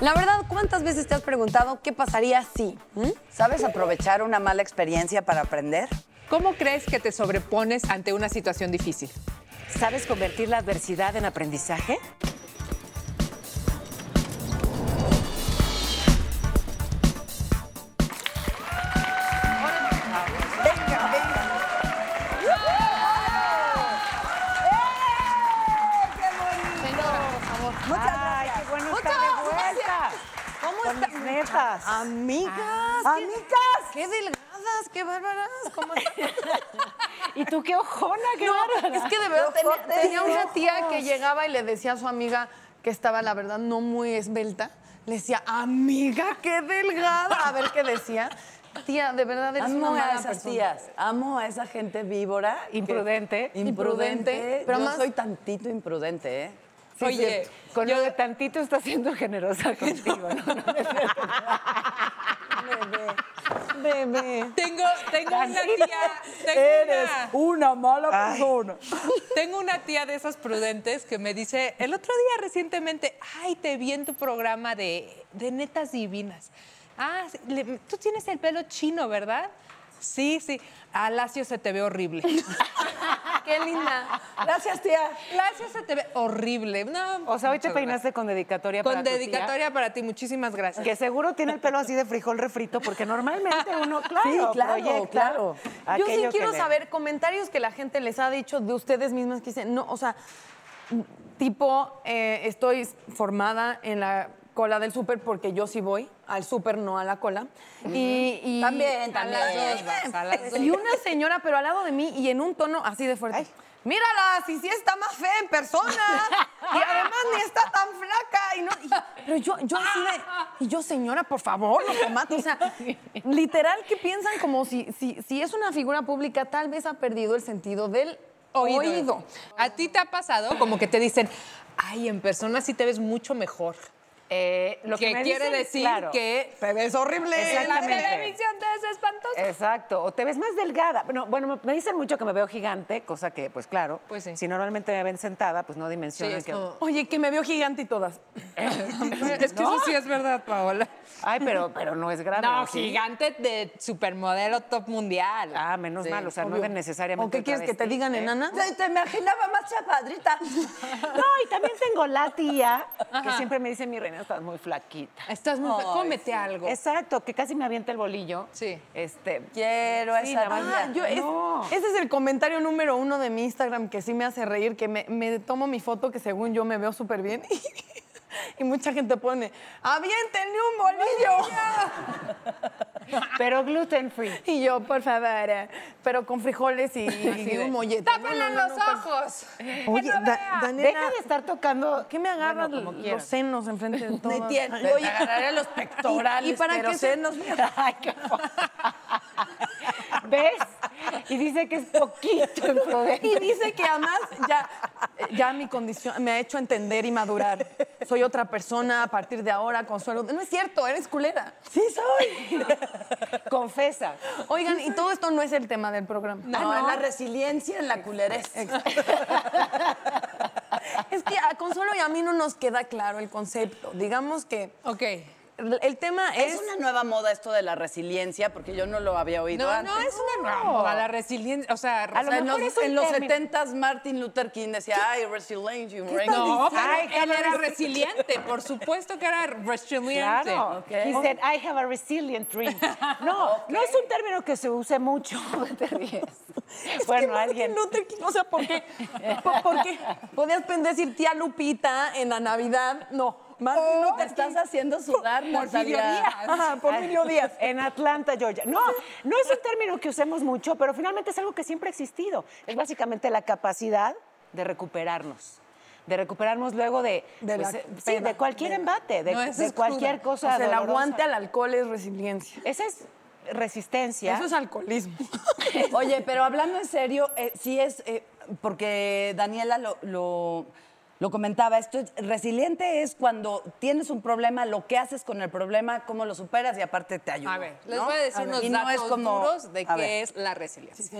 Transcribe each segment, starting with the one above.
La verdad, ¿cuántas veces te has preguntado qué pasaría si? ¿Mm? ¿Sabes aprovechar una mala experiencia para aprender? ¿Cómo crees que te sobrepones ante una situación difícil? ¿Sabes convertir la adversidad en aprendizaje? Amigas. Amigas. Qué delgadas, qué bárbaras. ¿Cómo? ¿Y tú qué ojona? ¡Qué No, bárbara! es que de verdad tenía, una tía que llegaba y le decía a su amiga que estaba, la verdad, no muy esbelta. Le decía, amiga, qué delgada. A ver qué decía. Tía, de verdad eres una Amo a mala esas persona. tías, amo a esa gente víbora. que- Imprudente. Imprudente. Imprudente, pero Yo más- soy tantito imprudente, ¿eh? Oye, Con yo- lo de tantito está siendo generosa contigo, ¿no? Bebé. tengo, tengo una tía, tengo Eres una, una mala persona. tengo una tía de esas prudentes que me dice, el otro día recientemente, ay, te vi en tu programa de, de netas divinas. Ah, le- tú tienes el pelo chino, ¿verdad? Sí, sí. A Lacio se te ve horrible. Qué linda. Gracias, tía. Lacio se te ve horrible. No, O sea, hoy te peinaste con dedicatoria gracias. para Con tu tía, dedicatoria para ti, muchísimas gracias. Que seguro tiene el pelo así de frijol refrito, porque normalmente uno, claro, Sí, claro, proyecta claro. Yo sí quiero le- saber comentarios que la gente les ha dicho de ustedes mismas que dicen, no, o sea, tipo, eh, estoy formada en la cola del súper porque yo sí voy al súper, no a la cola. y, y- También, A las también. dos vas, a las dos. Y una señora, pero al lado de mí y en un tono así de fuerte. Mírala, si sí está más fea en persona. Y además ni está tan flaca. Y no, y- pero yo, yo así de. Y yo, señora, por favor, los tomates. O sea, literal que piensan como si, si, si es una figura pública, tal vez ha perdido el sentido del Oído. oído. ¿A ti te ha pasado como que te dicen, ay, en persona sí te ves mucho mejor? Eh, lo que, que me quiere dicen, decir claro, que Te ves horrible. en la televisión te ves espantosa. Exacto, o te ves más delgada. Bueno, bueno, me- dicen mucho que me veo gigante, cosa que, pues claro, Pues sí. si normalmente me ven sentada, pues no dimensionan Sí, es que... como- Oye, que me veo gigante y todas. Es que eso sí es verdad, Paola. Ay, pero, pero no es grave. No, gigante de supermodelo top mundial. Ah, menos Sí. mal, o sea, no de necesariamente ¿O qué quieres que te digan, ¿eh? enana? Te, te imaginaba más chapadrita. No, y también tengo la tía que siempre me dice, mi reina, estás muy flaquita. Estás muy... Ay, Cómete algo. Exacto, que casi me avienta el bolillo. Sí. Este, Quiero Sí, esa. Ah, yo- es- No. ese es el comentario número uno de mi Instagram que sí me hace reír, que me, me tomo mi foto que según yo me veo súper bien y mucha gente pone, aviéntenle un bolillo. pero gluten free. Y yo, por favor, eh, pero con frijoles y, y un mollete. ¡Tápenle No, no, los no, pues- ojos! Oye, Da- Daniela, Deja de estar tocando. ¿qué me Bueno, como los quieras. senos enfrente de todos? Oye, agarraré los pectorales, ¿Y, y para pero qué se senos, Ay, qué fo- ¿Ves? Y dice que es poquito imprudente. Y dice que además ya, ya mi condición me ha hecho entender y madurar. Soy otra persona a partir de ahora, Consuelo. No es cierto, eres culera. Sí soy. Confesa. Oigan, y todo esto no es el tema del programa. No, en la resiliencia, en la culerez. Es que a Consuelo y a mí no nos queda claro el concepto. Digamos que Ok. El tema es... Es una nueva moda esto de la resiliencia, porque yo no lo había oído No, antes. no, es una nueva moda, la resiliencia. O sea, A O lo sea, en mejor los, en los término. 70s Martin Luther King decía, ay, resiliencia. No, resiliencia". pero Ay, él era resiliente, por supuesto que era resiliente. Claro. Ok. He said, I have a resilient dream. No, no es un término que se use mucho. Es bueno, que Martin alguien. Luther King, o sea, ¿por qué? ¿Por, por qué? Podías decir tía Lupita en la Navidad. No, Martin Te Luther estás King. haciendo sudar, Porfirio. Díaz. Ajá, Porfirio Díaz. En Atlanta, Georgia. No, no es un término que usemos mucho, pero finalmente es algo que siempre ha existido. Es básicamente la capacidad de recuperarnos. De recuperarnos luego de, De pues, eh, sí, de cualquier embate, de, No, cualquier cosa. O sea, el aguante al alcohol es resiliencia. Esa es resistencia. Eso es alcoholismo. Oye, pero hablando en serio, eh, sí es, eh, porque Daniela lo, lo- lo comentaba, esto es, resiliente es cuando tienes un problema, lo que haces con el problema, cómo lo superas y aparte te ayuda. A ver, les ¿no? voy a decir ver, unos no datos es como- duros de a qué ver. es la resiliencia.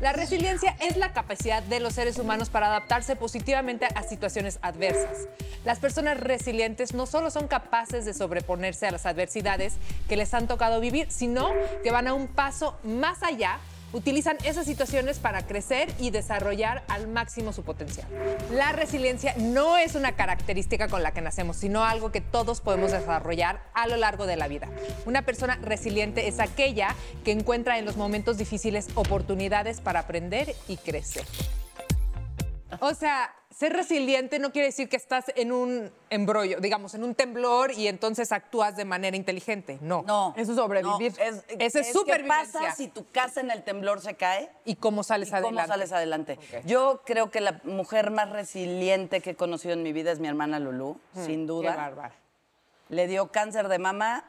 La resiliencia es la capacidad de los seres humanos para adaptarse positivamente a situaciones adversas. Las personas resilientes no solo son capaces de sobreponerse a las adversidades que les han tocado vivir, sino que van a un paso más allá utilizan esas situaciones para crecer y desarrollar al máximo su potencial. La resiliencia no es una característica con la que nacemos, sino algo que todos podemos desarrollar a lo largo de la vida. Una persona resiliente es aquella que encuentra en los momentos difíciles oportunidades para aprender y crecer. O sea, ser resiliente no quiere decir que estás en un embrollo, digamos, en un temblor y entonces actúas de manera inteligente. No. No. Eso es sobrevivir. no, es, Ese es ¿Qué supervivencia. pasa si tu casa en el temblor se cae? ¿Y cómo sales ¿Y adelante? ¿Cómo sales adelante? Yo creo que la mujer más resiliente que he conocido en mi vida es mi hermana Lulú, sin Qué duda. bárbara. Le dio cáncer de mama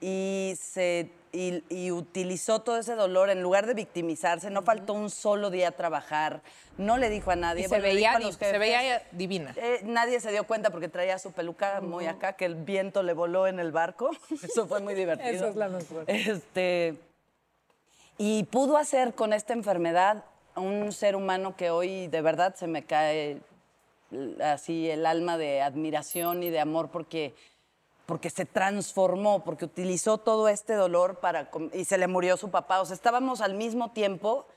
y se y, y utilizó todo ese dolor en lugar de victimizarse. No faltó un solo día a trabajar. No le dijo a nadie. Y se Bueno, veía, a se divina. Eh, nadie se dio cuenta porque traía su peluca muy acá, que el viento le voló en el barco. Eso fue muy divertido. Eso es la mejor. Este, y pudo hacer con esta enfermedad un ser humano que hoy de verdad se me cae así el alma de admiración y de amor porque, porque se transformó, porque utilizó todo este dolor para, y se le murió su papá. O sea, estábamos al mismo tiempo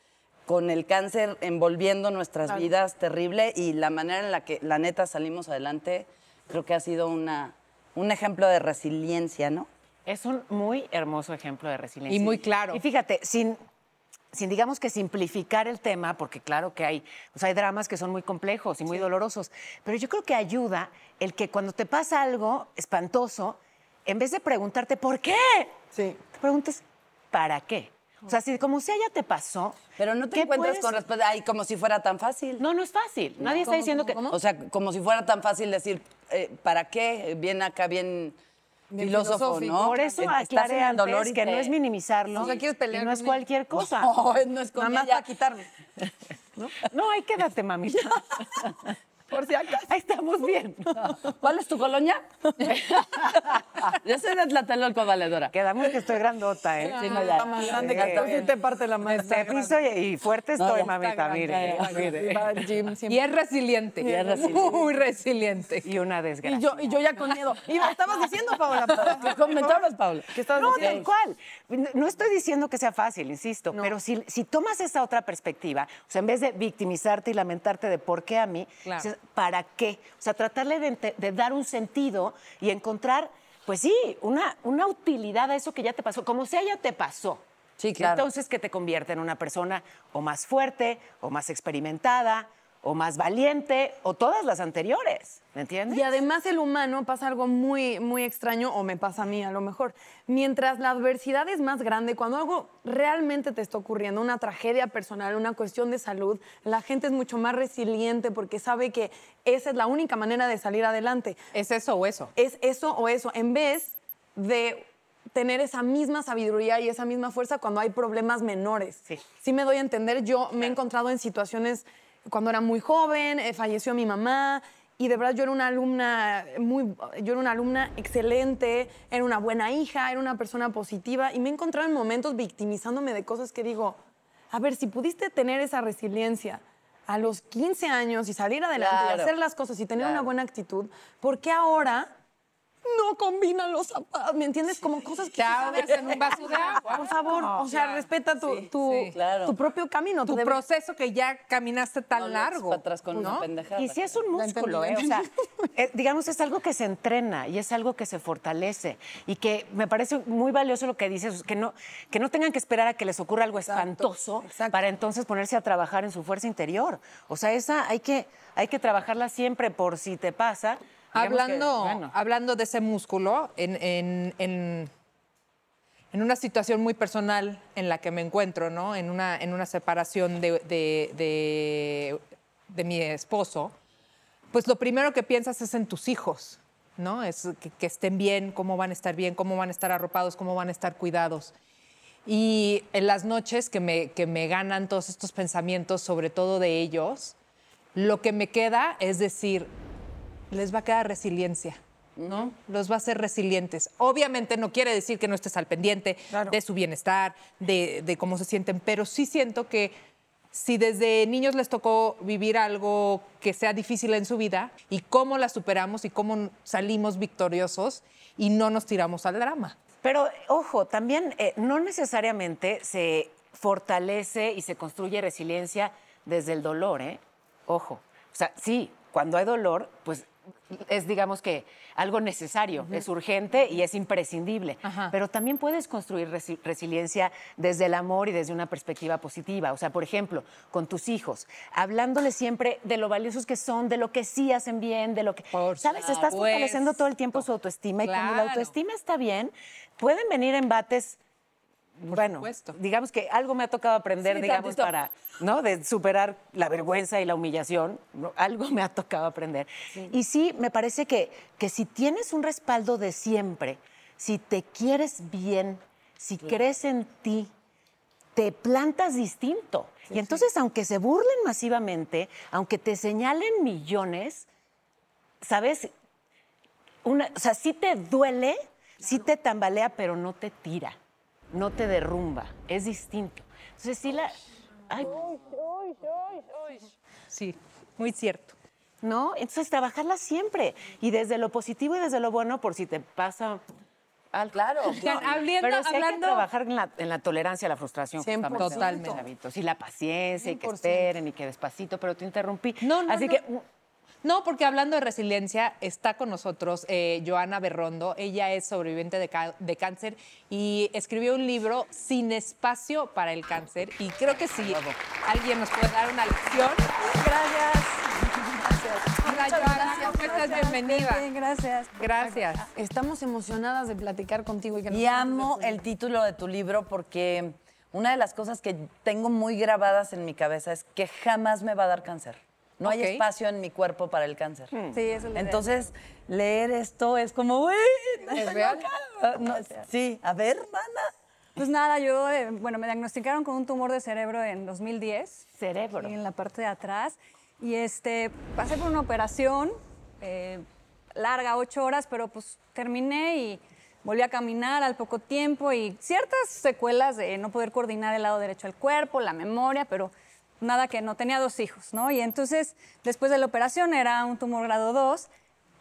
con el cáncer envolviendo nuestras vidas terrible y la manera en la que la neta salimos adelante creo que ha sido una, un ejemplo de resiliencia, ¿no? Es un muy hermoso ejemplo de resiliencia. Y muy claro. Y fíjate, sin, sin digamos que simplificar el tema, porque claro que hay, sea, hay dramas que son muy complejos y muy dolorosos, pero yo creo que ayuda el que cuando te pasa algo espantoso, en vez de preguntarte ¿por qué? Sí. Te preguntes ¿para qué? O sea, si como sea ya te pasó. Pero no te ¿qué encuentras puedes- con respuesta, ay, como si fuera tan fácil. No, no es fácil. Nadie está diciendo que. O sea, como si fuera tan fácil decir, eh, ¿para qué? Bien acá, Bien filósofo. ¿no? Por eso aclaré antes dolor y que no es minimizarlo. O sea, ¿quieres pelear y no es cualquier cosa. No, no es con Nada más para quitarme. No, ahí quédate, mamita. Por si acaso. Ahí estamos bien. ¿Cuál es tu colonia? Yo soy de Tlatelolco, valedora. Quedamos que estoy grandota, ¿eh? Sí, no, ya. Está más grande que tú. Sí te parte la mano. Este piso y, y fuerte estoy, mamita, mire. Y es resiliente. Y es resiliente. Muy resiliente. Y una desgracia. Y yo, y yo ya con miedo. Y me estabas diciendo, Paola. ¿Qué comentabas, Paula? ¿Qué estabas No, diciendo? tal cual. No estoy diciendo que sea fácil, insisto, pero si, si tomas esa otra perspectiva, o sea, en vez de victimizarte y lamentarte de por qué a mí, Claro. dices, ¿para qué? O sea, tratarle de, dar un sentido y encontrar, pues sí, una, una utilidad a eso que ya te pasó, como sea ya te pasó. Sí, claro. Entonces, que te convierte en una persona o más fuerte, o más experimentada, o más valiente, o todas las anteriores, ¿me entiendes? Y además el humano pasa algo muy, muy extraño, o me pasa a mí a lo mejor. Mientras la adversidad es más grande, cuando algo realmente te está ocurriendo, una tragedia personal, una cuestión de salud, la gente es mucho más resiliente porque sabe que esa es la única manera de salir adelante. ¿Es eso o eso? Es eso o eso, en vez de tener esa misma sabiduría y esa misma fuerza cuando hay problemas menores. Sí. Sí me doy a entender, yo me he encontrado en situaciones cuando era muy joven, eh, falleció mi mamá y de verdad yo era una alumna muy yo era una alumna excelente, era una buena hija, era una persona positiva y me he encontrado en momentos victimizándome de cosas que digo, a ver, si pudiste tener esa resiliencia a los 15 años y salir adelante y hacer las cosas y tener una buena actitud, ¿por qué ahora no combinan los zapatos? ¿Me entiendes? Como cosas que... Sabes. en un vaso de agua. Por favor, o sea, respeta tu, Sí, tu, sí. Claro. tu propio camino. Tu proceso que ya caminaste tan No largo. para atrás con una ¿no? pendejada. Y sí es un músculo, ¿eh? O sea, eh, digamos, es algo que se entrena y es algo que se fortalece y que me parece muy valioso lo que dices, que no, que no tengan que esperar a que les ocurra algo espantoso exacto. para entonces ponerse a trabajar en su fuerza interior. O sea, esa hay que, hay que trabajarla siempre por si te pasa. Que, Hablando, bueno, hablando de ese músculo, en, en- en- en una situación muy personal en la que me encuentro, ¿no? En una, en una separación de, de- de- de mi esposo, pues lo primero que piensas es en tus hijos, ¿no? Es que, que estén bien, cómo van a estar bien, cómo van a estar arropados, cómo van a estar cuidados. Y en las noches que me, que me ganan todos estos pensamientos, sobre todo de ellos, lo que me queda es decir, les va a quedar resiliencia, ¿no? Los va a hacer resilientes. Obviamente no quiere decir que no estés al pendiente Claro. de su bienestar, de, de cómo se sienten, pero sí siento que si desde niños les tocó vivir algo que sea difícil en su vida y cómo la superamos y cómo salimos victoriosos y no nos tiramos al drama. Pero ojo, también eh, no necesariamente se fortalece y se construye resiliencia desde el dolor, ¿eh? Ojo. O sea, sí, cuando hay dolor, pues es, digamos que, algo necesario, es urgente y es imprescindible. Ajá. Pero también puedes construir resi- resiliencia desde el amor y desde una perspectiva positiva. O sea, por ejemplo, con tus hijos, hablándoles siempre de lo valiosos que son, de lo que sí hacen bien, de lo que. Por ¿Sabes? Estás supuesto. fortaleciendo todo el tiempo su autoestima y cuando la autoestima está bien, pueden venir embates. Bueno, supuesto. digamos que algo me ha tocado aprender, Sí, digamos, tantito. para, ¿no? De superar la vergüenza y la humillación, ¿no? algo me ha tocado aprender. Y sí, me parece que, que si tienes un respaldo de siempre, si te quieres bien, si crees en ti, te plantas distinto. y entonces, aunque se burlen masivamente, aunque te señalen millones, ¿sabes? Una, o sea, sí te duele, sí te tambalea, pero no te tira, no te derrumba. Es distinto. Entonces, sí la. Ay, Sí, muy cierto. ¿no? Entonces, trabajarla siempre. Y desde lo positivo y desde lo bueno, por si te pasa. algo. Claro. Hablando- Pero sí hay que hablando- trabajar en la, en la tolerancia a la frustración. 100%. justamente, de los Totalmente. Y la paciencia, y que 100%. esperen, y que despacito, pero te interrumpí. No, no, Así no. que No, porque hablando de resiliencia, está con nosotros eh, Joana Berrondo. Ella es sobreviviente de, cáncer y escribió un libro Sin espacio para el cáncer. Y creo que si alguien nos puede dar una lección. Gracias. Hola, Joana, ¿cómo estás? Bienvenida. Bien, gracias. Gracias. Estamos emocionadas de platicar contigo y que Y amo el título de tu libro porque una de las cosas que tengo muy grabadas en mi cabeza es que jamás me va a dar cáncer. No hay espacio en mi cuerpo para el cáncer. Sí, eso es la idea. Entonces, leer esto es como, uy, ¿Es real? no, sí, a ver, mana. Pues nada, yo, eh, bueno, me diagnosticaron con un tumor de cerebro en 2010. Cerebro. En la parte de atrás. Y este, pasé por una operación eh, larga, ocho horas, pero pues terminé y volví a caminar al poco tiempo y ciertas secuelas de no poder coordinar el lado derecho del cuerpo, la memoria, pero nada que no tenía dos hijos, ¿no? Y entonces, después de la operación, era un tumor grado 2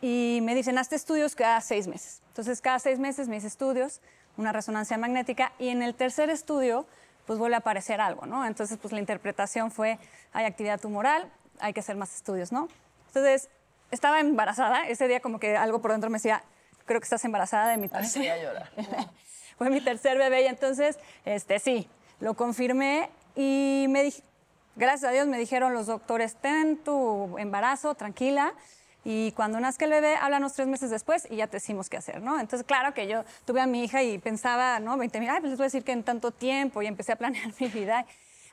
y me dicen, hazte estudios cada seis meses. Entonces, cada seis meses me hice estudios, una resonancia magnética, y en el tercer estudio, pues vuelve a aparecer algo, ¿no? Entonces, pues la interpretación fue, hay actividad tumoral, hay que hacer más estudios, ¿no? Entonces, estaba embarazada, ese día como que algo por dentro me decía, creo que estás embarazada de mi tercer, voy a llorar. fue mi tercer bebé y entonces, este, sí, lo confirmé y me dij- gracias a Dios me dijeron los doctores, ten tu embarazo, tranquila, y cuando nazca el bebé, háblanos tres meses después y ya te decimos qué hacer, ¿no? Entonces, claro que yo tuve a mi hija y pensaba, ¿no? 20 mil, ay, pues les voy a decir que en tanto tiempo y empecé a planear mi vida.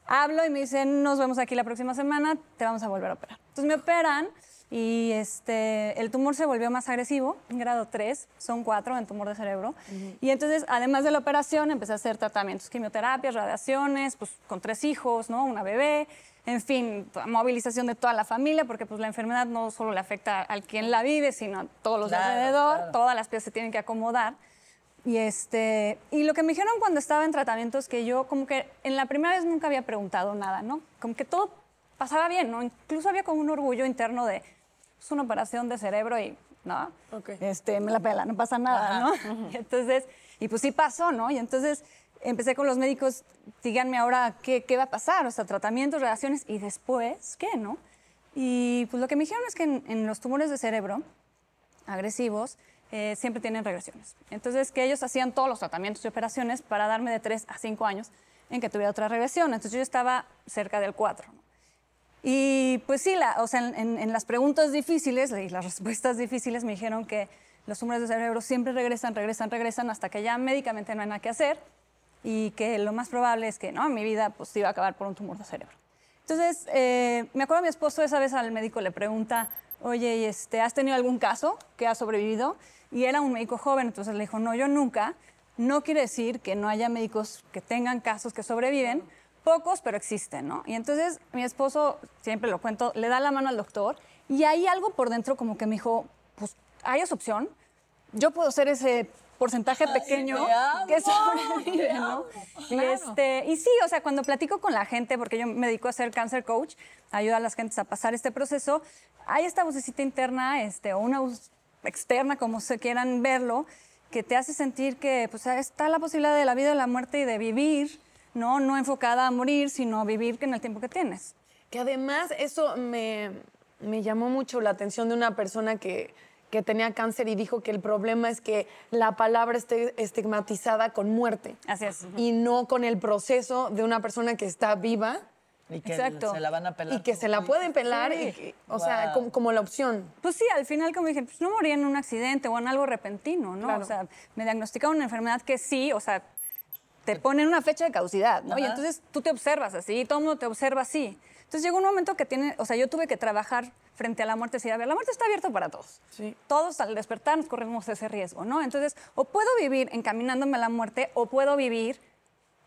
Hablo y me dicen, nos vemos aquí la próxima semana, te vamos a volver a operar. Entonces me operan y este, el tumor se volvió más agresivo, grado 3, son 4 en tumor de cerebro. Y entonces, además de la operación, empecé a hacer tratamientos, quimioterapias, radiaciones, pues con tres hijos, ¿no? Una bebé, en fin, movilización de toda la familia, porque pues la enfermedad no solo le afecta al quien la vive, sino a todos los de Claro, alrededor, claro. todas las piezas se tienen que acomodar. Y, este, y lo que me dijeron cuando estaba en tratamiento es que yo como que en la primera vez nunca había preguntado nada, ¿no? Como que todo pasaba bien, ¿no? Incluso había como un orgullo interno de, es una operación de cerebro y, ¿no? Ok. Este, me la pela, no pasa nada, ¿no? Y entonces, y pues sí pasó, ¿no? Y entonces empecé con los médicos, díganme ahora qué, qué va a pasar, o sea, tratamientos, relaciones, y después, ¿qué, no? Y pues lo que me dijeron es que en- en los tumores de cerebro, agresivos eh, siempre tienen regresiones. Entonces, que ellos hacían todos los tratamientos y operaciones para darme de 3 a 5 años en que tuviera otra regresión. Entonces, yo estaba cerca del 4. ¿no? Y pues sí, la- o sea, en, en- las preguntas difíciles y las respuestas difíciles me dijeron que los tumores de cerebro siempre regresan, regresan, regresan hasta que ya médicamente no hay nada que hacer y que lo más probable es que no, mi vida pues iba a acabar por un tumor de cerebro. Entonces, eh, me acuerdo mi esposo esa vez al médico le pregunta, oye, ¿y este, ¿has tenido algún caso que ha sobrevivido? Y era un médico joven, entonces le dijo, no, yo nunca. No quiere decir que no haya médicos que tengan casos que sobreviven, pocos, pero existen, ¿no? Y entonces mi esposo, siempre lo cuento, le da la mano al doctor y ahí algo por dentro como que me dijo, pues hay esa opción, yo puedo ser ese porcentaje pequeño que sobrevive, ¿no? Y, este, y sí, o sea, cuando platico con la gente, porque yo me dedico a ser cancer coach, ayuda a las gentes a pasar este proceso, hay esta vocecita interna, este, o una voz externa, como se quieran verlo, que te hace sentir que pues, está la posibilidad de la vida, de la muerte y de vivir, ¿no? No enfocada a morir, sino a vivir en el tiempo que tienes. Que además eso me, me llamó mucho la atención de una persona que, que tenía cáncer y dijo que el problema es que la palabra esté estigmatizada con muerte. Así es. Y no con el proceso de una persona que está viva Y que Exacto. se la van a pelar. y que se la pueden pelar, y que- o sea, como, como la opción. Pues sí, al final, como dije, pues no morí en un accidente o en algo repentino, ¿no? Claro. O sea, me diagnosticaron una enfermedad que sí, o sea, te ponen una fecha de caducidad, ¿no? Y Ajá. entonces tú te observas así, todo el mundo te observa así. Entonces llegó un momento que tiene, o sea, yo tuve que trabajar frente a la muerte, decir, a ver, la muerte está abierta para todos. Sí. Todos al despertar nos corremos ese riesgo, ¿no? Entonces, o puedo vivir encaminándome a la muerte o puedo vivir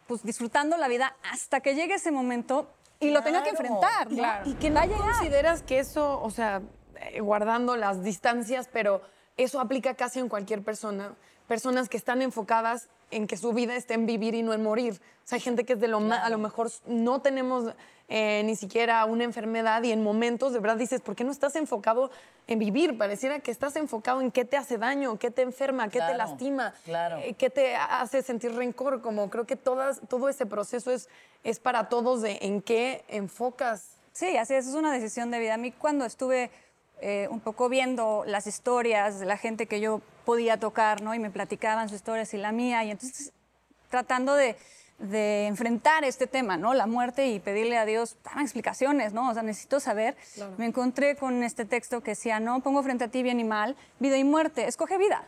pues disfrutando la vida hasta que llegue ese momento y lo tenga que Claro, enfrentar, ¿no? Claro. Y que llegar. ¿Consideras que eso, o sea, eh, guardando las distancias, pero eso aplica casi en cualquier persona? Personas que están enfocadas en que su vida esté en vivir y no en morir. O sea, hay gente que es de lo más, a lo mejor no tenemos eh, ni siquiera una enfermedad y en momentos de verdad dices, ¿por qué no estás enfocado en vivir? Pareciera que estás enfocado en qué te hace daño, qué te enferma, qué te lastima, claro. eh, qué te hace sentir rencor. Como creo que todas, todo ese proceso es, es para todos de en qué enfocas Sí, así es, es una decisión de vida. A mí cuando estuve eh, un poco viendo las historias de la gente que yo podía tocar, ¿no? Y me platicaban sus historias y la mía, y entonces tratando de, de enfrentar este tema, ¿no? La muerte y pedirle a Dios, dame explicaciones, ¿no? O sea, necesito saber. Me encontré con este texto que decía, no, pongo frente a ti bien y mal, vida y muerte, escoge vida,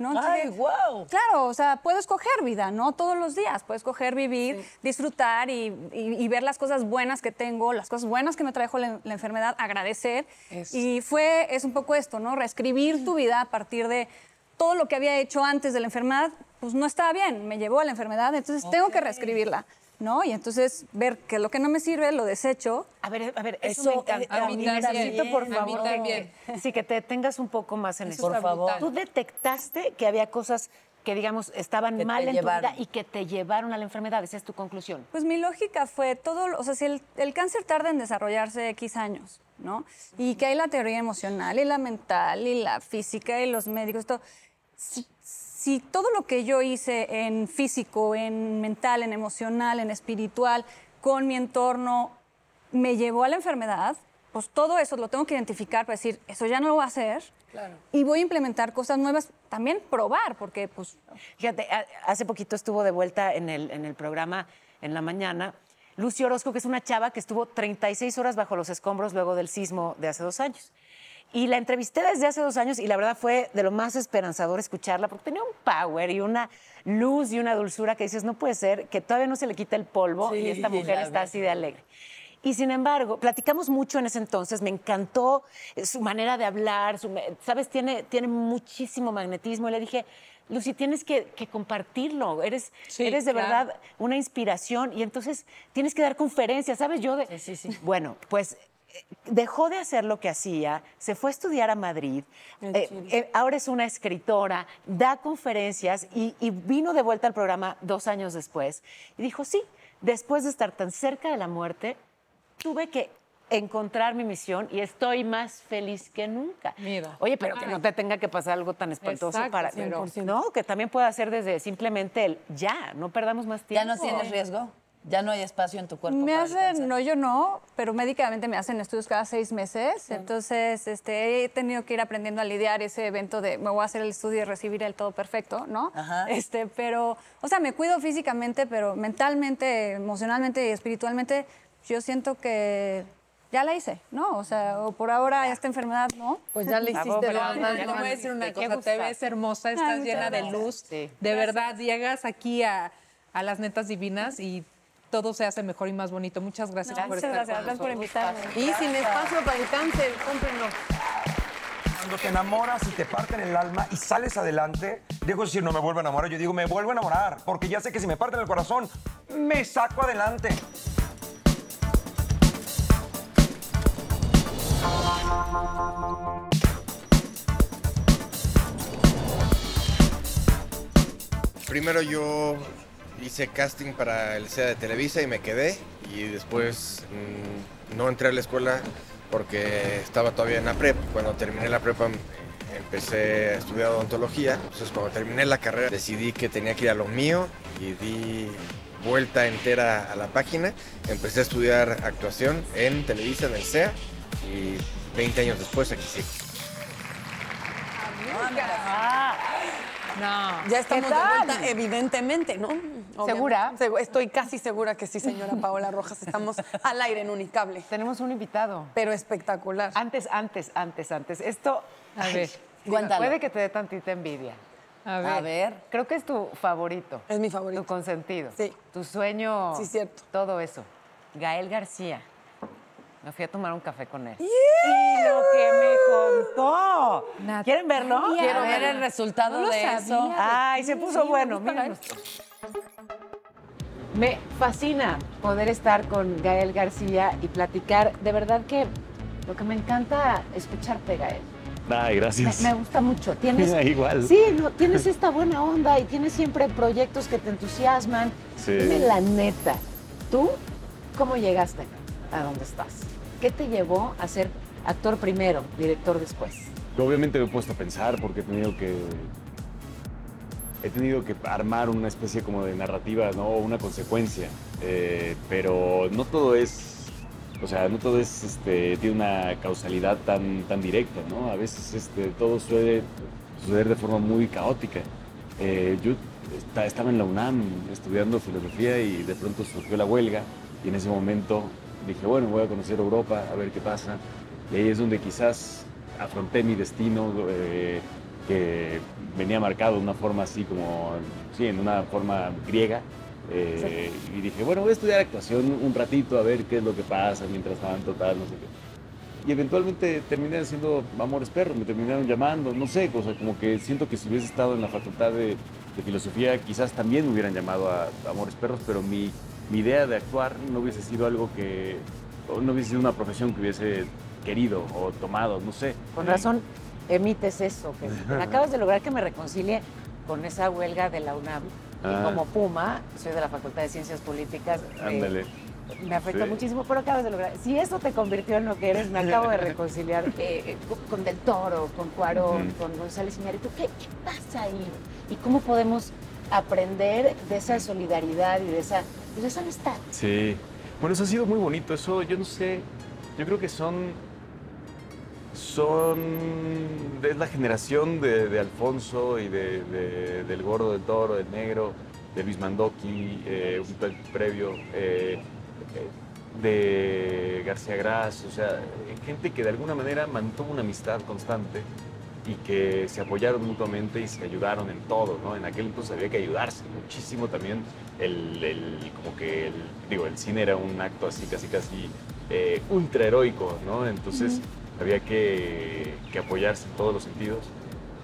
¿no? ¡Ay, wow! Claro, o sea, puedo escoger vida, ¿no? Todos los días, puedo escoger vivir, disfrutar y, y- y ver las cosas buenas que tengo, las cosas buenas que me trajo la, la enfermedad, agradecer. Eso. Y fue, es un poco esto, ¿no? Reescribir tu vida a partir de todo lo que había hecho antes de la enfermedad, pues no estaba bien, me llevó a la enfermedad, entonces tengo que reescribirla, ¿no? Y entonces ver que lo que no me sirve lo desecho. A ver, a ver, eso, Eso, me encanta. a mí necesito, por a mí favor, también. que- sí, que te detengas un poco más en Eso eso. Por favor. brutal. Tú detectaste que había cosas que, digamos, estaban Que mal en llevaron. tu vida y que te llevaron a la enfermedad. Esa es tu conclusión. Pues mi lógica fue todo, o sea, si el, el cáncer tarda en desarrollarse X años, ¿no? Y que hay la teoría emocional y la mental y la física y los médicos, todo. Si, si todo lo que yo hice en físico, en mental, en emocional, en espiritual, con mi entorno, me llevó a la enfermedad, pues todo eso lo tengo que identificar para decir, eso ya no lo voy a hacer. Y voy a implementar cosas nuevas, también probar, porque pues Fíjate, hace poquito estuvo de vuelta en el, en el programa en la mañana Lucy Orozco, que es una chava que estuvo 36 horas bajo los escombros luego del sismo de hace dos años. Y la entrevisté desde hace dos años y la verdad fue de lo más esperanzador escucharla porque tenía un power y una luz y una dulzura que dices, no puede ser que todavía no se le quita el polvo y esta mujer está así de alegre. Y sin embargo, platicamos mucho en ese entonces, me encantó eh, su manera de hablar, su sabes, tiene, tiene muchísimo magnetismo. Y le dije, Lucy, tienes que, que compartirlo, eres, Sí, eres de claro. verdad una inspiración y entonces tienes que dar conferencias, ¿sabes? Yo de, Sí, sí. Bueno, pues dejó de hacer lo que hacía, se fue a estudiar a Madrid, eh, eh, ahora es una escritora, da conferencias y, y vino de vuelta al programa dos años después y dijo, sí, después de estar tan cerca de la muerte, tuve que encontrar mi misión y estoy más feliz que nunca. Mira. Oye, pero que no te tenga que pasar algo tan espantoso Exacto, para... 100%. No, que también pueda ser desde simplemente el ya, no perdamos más ¿Ya tiempo. no tienes riesgo? ¿Ya no hay espacio en tu cuerpo Me para hacen, no, yo no, pero médicamente me hacen estudios cada seis meses. Entonces, este, he tenido que ir aprendiendo a lidiar ese evento de me voy a hacer el estudio y recibir el todo perfecto, ¿no? Ajá. Este, pero, o sea, me cuido físicamente, pero mentalmente, emocionalmente y espiritualmente, yo siento que ya la hice, ¿no? O sea, o por ahora esta enfermedad, ¿no? Pues ya le Bravo, hiciste bravo, bastante. Te voy a decir una ¿De qué cosa, te ves hermosa, estás muchas llena de luz. Sí. De verdad, llegas aquí a, a las netas divinas y todo se hace mejor y más bonito. Muchas gracias por Muchas estar gracias, con gracias por invitarme. Y sin espacio para el cáncer, cómprenlo. Cuando te enamoras y te parten el alma y sales adelante, dejo de decir no me vuelvo a enamorar, yo digo me vuelvo a enamorar, porque ya sé que si me parten el corazón, me saco adelante. primero yo hice casting para el SEA de Televisa y me quedé. Y después mm, no entré a la escuela porque estaba todavía en la prepa. Cuando terminé la prepa mm, empecé a estudiar odontología. Entonces cuando terminé la carrera decidí que tenía que ir a lo mío y di vuelta entera a la página. Empecé a estudiar actuación en Televisa, en el SEA. Y 20 años después aquí sí. No. Ya estamos de vuelta, evidentemente, ¿no? ¿Segura? Segu- Estoy casi segura que sí, señora Paola Rojas. Estamos al aire en Unicable. Tenemos un invitado. Pero espectacular. Antes, antes, antes, antes. Esto. A ver. Cuéntalo. Puede que te dé tantita envidia. A ver. A ver. Creo que es tu favorito. Es mi favorito. Tu consentido. Sí. Tu sueño. Sí, cierto. Todo eso. Gael García. Me fui a tomar un café con él. Y lo que me contó. ¿Quieren verlo? Quiero ver el resultado de eso. Ay, se puso bueno. Miren. Me fascina poder estar con Gael García y platicar. De verdad que lo que me encanta escucharte, Gael. Ay, gracias. me gusta mucho. Tienes, Igual. Sí, no, tienes esta buena onda y tienes siempre proyectos que te entusiasman. Sí. Dime la neta, ¿tú cómo llegaste a donde estás? ¿Qué te llevó a ser actor primero, director después? Obviamente me he puesto a pensar porque he tenido que. He tenido que armar una especie como de narrativa, ¿no? Una consecuencia. Eh, pero no todo es. O sea, no todo es, este, tiene una causalidad tan, tan directa, ¿no? A veces este, todo suele suceder de forma muy caótica. Eh, yo esta- estaba en la UNAM estudiando filosofía y de pronto surgió la huelga y en ese momento dije, bueno, voy a conocer Europa, a ver qué pasa. Y ahí es donde quizás afronté mi destino eh, que venía marcado de una forma así como, sí, en una forma griega. Eh, Y dije, bueno, voy a estudiar actuación un ratito a ver qué es lo que pasa mientras tanto, tal, no sé qué. Y eventualmente terminé haciendo Amores Perros, me terminaron llamando, no sé, o sea, como que siento que si hubiese estado en la facultad de, de filosofía, quizás también me hubieran llamado a Amores Perros, pero mi, mi idea de actuar no hubiese sido algo que, o no hubiese sido una profesión que hubiese querido o tomado, no sé. Con razón emites eso. Que me acabas de lograr que me reconcilie con esa huelga de la UNAM. Y Ah. como Puma, soy de la Facultad de Ciencias Políticas. eh, Ándale. me afecta Sí. muchísimo, pero acabas de lograr. Si eso te convirtió en lo que eres, me acabo de reconciliar eh, eh, con- Del Toro, con Cuarón, Ujú. con González Iñárritu. ¿Qué, ¿Qué pasa ahí? ¿Y cómo podemos aprender de esa solidaridad y de esa, pues, esa amistad? Sí. Bueno, eso ha sido muy bonito. Eso, yo no sé. Yo creo que son. Son. Es la generación de, Alfonso y de, de- del Gordo, del Toro, del Negro, de Luis Mandoki, eh, un previo, eh, eh, de García Gras. O sea, gente que de alguna manera mantuvo una amistad constante y que se apoyaron mutuamente y se ayudaron en todo, ¿no? En aquel entonces había que ayudarse muchísimo también. El, el- como que, el, digo, el cine era un acto así, casi, casi eh, ultra heroico, ¿no? Entonces había que, que apoyarse en todos los sentidos.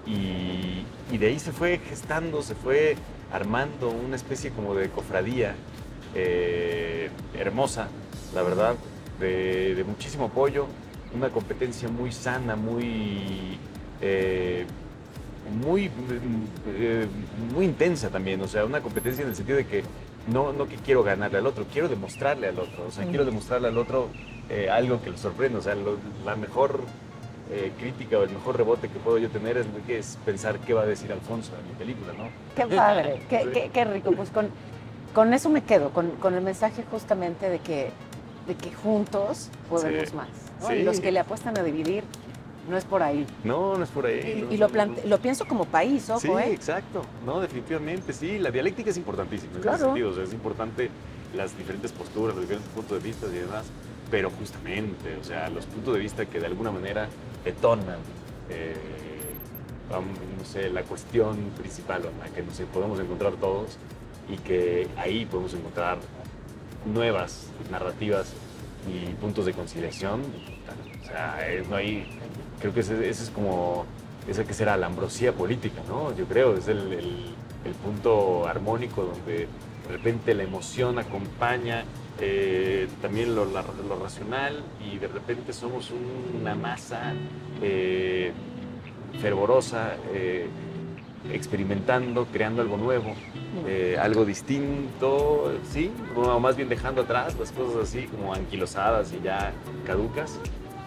Y, y de ahí se fue gestando, se fue armando una especie como de cofradía eh, hermosa, la verdad, de, de muchísimo apoyo, una competencia muy sana, muy, eh, muy, eh, muy intensa también, o sea, una competencia en el sentido de que no, no que quiero ganarle al otro, quiero demostrarle al otro, o sea, quiero demostrarle al otro eh, algo que lo sorprenda, o sea, lo- la mejor eh, crítica o el mejor rebote que puedo yo tener es, es pensar qué va a decir Alfonso en mi película, ¿no? Qué padre, qué, qué- qué rico. Pues con, con eso me quedo, con, con el mensaje justamente de que, de que juntos podemos Sí. más. ¿no? Sí. Los que le apuestan a dividir, no es por ahí. No, no es por ahí. Y, no, y lo, no, lo pienso como país, ojo, Sí, ¿eh? exacto. No, definitivamente, sí. La dialéctica es importantísima en Claro. ese sentido. O sea, es importante las diferentes posturas, los diferentes puntos de vista y demás. Pero justamente, o sea, los puntos de vista que de alguna manera detonan, eh, no sé, la cuestión principal en la que nos podemos encontrar todos y que ahí podemos encontrar nuevas narrativas y puntos de conciliación. O sea, no hay, creo que ese, es como, esa que será la ambrosía política, ¿no? Yo creo, es el, el- punto armónico donde de repente la emoción acompaña eh, también lo, lo racional y de repente somos un- una masa eh, fervorosa, eh, experimentando, creando algo nuevo, algo distinto, sí, o más bien dejando atrás las cosas así como anquilosadas y ya caducas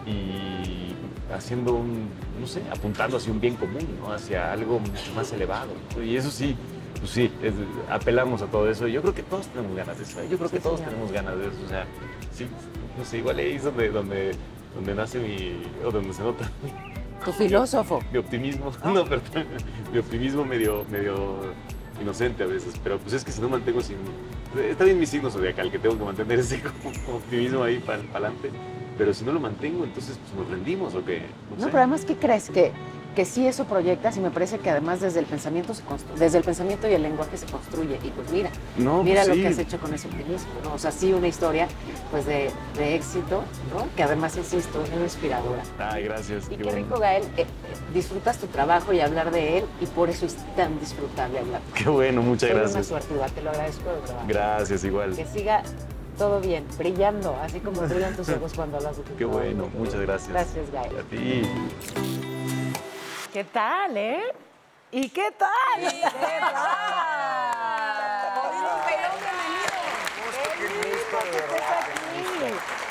y haciendo un, no sé, apuntando hacia un bien común, ¿no? hacia algo mucho más elevado. Y eso sí, pues sí, es- apelamos a todo eso. Yo creo que todos tenemos ganas de eso. ¿eh? Yo creo que todos tenemos ganas de eso. O sea, sí, no sé, igual ahí es donde, donde, donde nace mi, o donde se nota Tu filósofo. mi optimismo. No, perdón, mi optimismo medio, medio inocente a veces. Pero pues es que si no mantengo sin... Está bien mi signo zodiacal, que tengo que mantener ese como, optimismo ahí para adelante. Pero si no lo mantengo, entonces pues nos rendimos o qué. No, No, sé. pero además, ¿qué crees? Que, que sí eso proyectas y me parece que además desde el pensamiento se construye, desde el pensamiento y el lenguaje se construye. Y pues mira, No, mira pues lo sí. que has hecho con ese optimismo, ¿no? O sea, sí una historia pues de, de éxito, ¿no? Que además, insisto, es muy inspiradora. Ay, gracias. Y qué qué bueno. rico, Gael, eh, eh, disfrutas tu trabajo y hablar de él y por eso es tan disfrutable hablar. Qué bueno, muchas Soy una gracias. suertuda, te lo agradezco de verdad. Gracias, igual. Que siga todo bien, brillando, así como brillan tus ojos cuando hablas de tu Qué trabajo. bueno, muchas gracias. Gracias, Gael. A ti. ¿Qué tal, eh? ¿Y qué tal? ¿Qué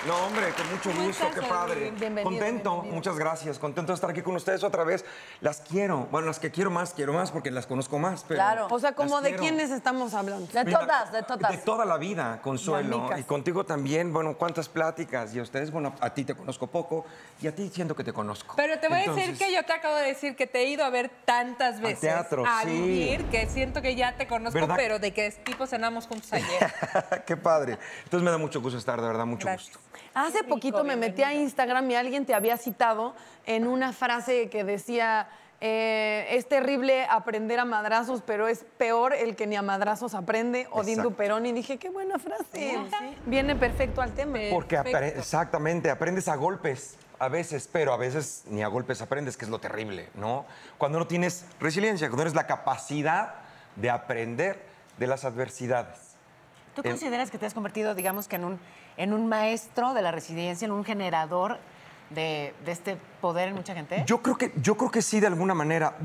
No, hombre, con mucho gusto, qué padre. Bienvenido, Contento, bienvenido. muchas gracias. Contento de estar aquí con ustedes otra vez. Las quiero. Bueno, las que quiero más, quiero más porque las conozco más. Pero Claro. O sea, como de quiero. quiénes estamos hablando. De Mira, todas, de todas. De toda la vida, Consuelo. Mamicas. Y contigo también, bueno, cuántas pláticas. Y a ustedes, bueno, a ti te conozco poco y a ti siento que te conozco. Pero te voy a decir que yo te acabo de decir que te he ido a ver tantas veces teatro, a sí. vivir que siento que ya te conozco, ¿Verdad? pero de que tipo cenamos juntos ayer. Qué padre. Entonces me da mucho gusto estar, de verdad, mucho Gracias. gusto. Hace poquito me metí a Instagram y alguien te había citado en una frase que decía, eh, es terrible aprender a madrazos, pero es peor el que ni a madrazos aprende, Odín. Duperón. Y dije, qué buena frase. Viene perfecto al tema. Porque apre- exactamente, aprendes a golpes a veces, pero a veces ni a golpes aprendes, que es lo terrible, ¿no? Cuando no tienes resiliencia, cuando tienes la capacidad de aprender de las adversidades. ¿Tú Eh, consideras que te has convertido, digamos, que en un, en un maestro de la resiliencia, en un generador de, de este poder en mucha gente? Yo creo que yo creo que sí de alguna manera.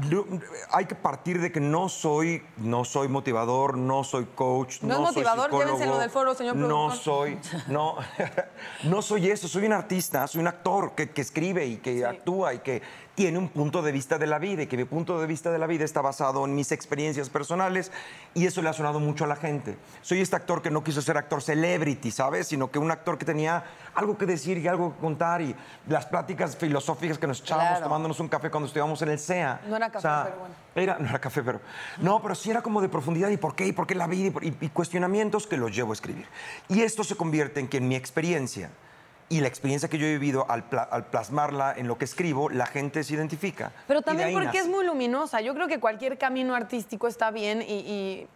Hay que partir de que no soy no soy motivador, no soy coach, No es no, motivador, soy llévenselo del foro, señor No productor. soy no no soy eso, soy un artista, soy un actor que, que escribe y que actúa y que tiene un punto de vista de la vida y que mi punto de vista de la vida está basado en mis experiencias personales y eso le ha sonado mucho a la gente. Soy este actor que no quiso ser actor celebrity, ¿sabes? Sino que un actor que tenía algo que decir y algo que contar y las pláticas filosóficas que nos echábamos Claro. tomándonos un café cuando estudiábamos en el CEA. No era café, pero bueno. Era, no era café, pero... No, pero sí era como de profundidad y por qué, y por qué la vida y, por- y- y cuestionamientos que los llevo a escribir. Y esto se convierte en que en mi experiencia y la experiencia que yo he vivido al, pla- al plasmarla en lo que escribo, la gente se identifica. Pero también porque nace. es muy luminosa. Yo creo que cualquier camino artístico está bien y... y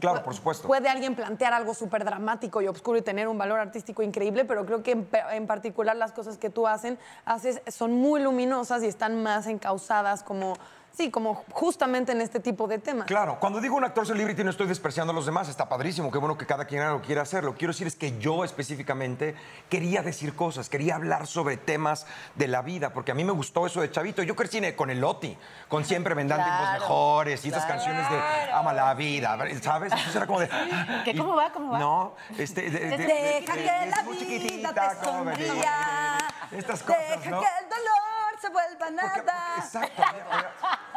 Claro, por supuesto. Puede alguien plantear algo súper dramático y oscuro y tener un valor artístico increíble, pero creo que en, particular las cosas que tú hacen, haces son muy luminosas y están más encausadas como, sí, como justamente en este tipo de temas. Claro, cuando digo un actor celebrity no estoy despreciando a los demás, está padrísimo, qué bueno que cada quien lo quiera hacer. Lo que quiero decir es que yo específicamente quería decir cosas, quería hablar sobre temas de la vida, porque a mí me gustó eso de chavito. Yo crecí con el Loti, con siempre tiempos Claro, mejores y esas canciones de ama la vida, ¿sabes? Entonces era como de. ¿Qué, y- cómo va, cómo va? No, este. de- de- de- Deja de- que la muy vida chiquitita, te sonría. Estas cosas, Deja ¿no? que el dolor se vuelva Porque- nada. porque- exacto.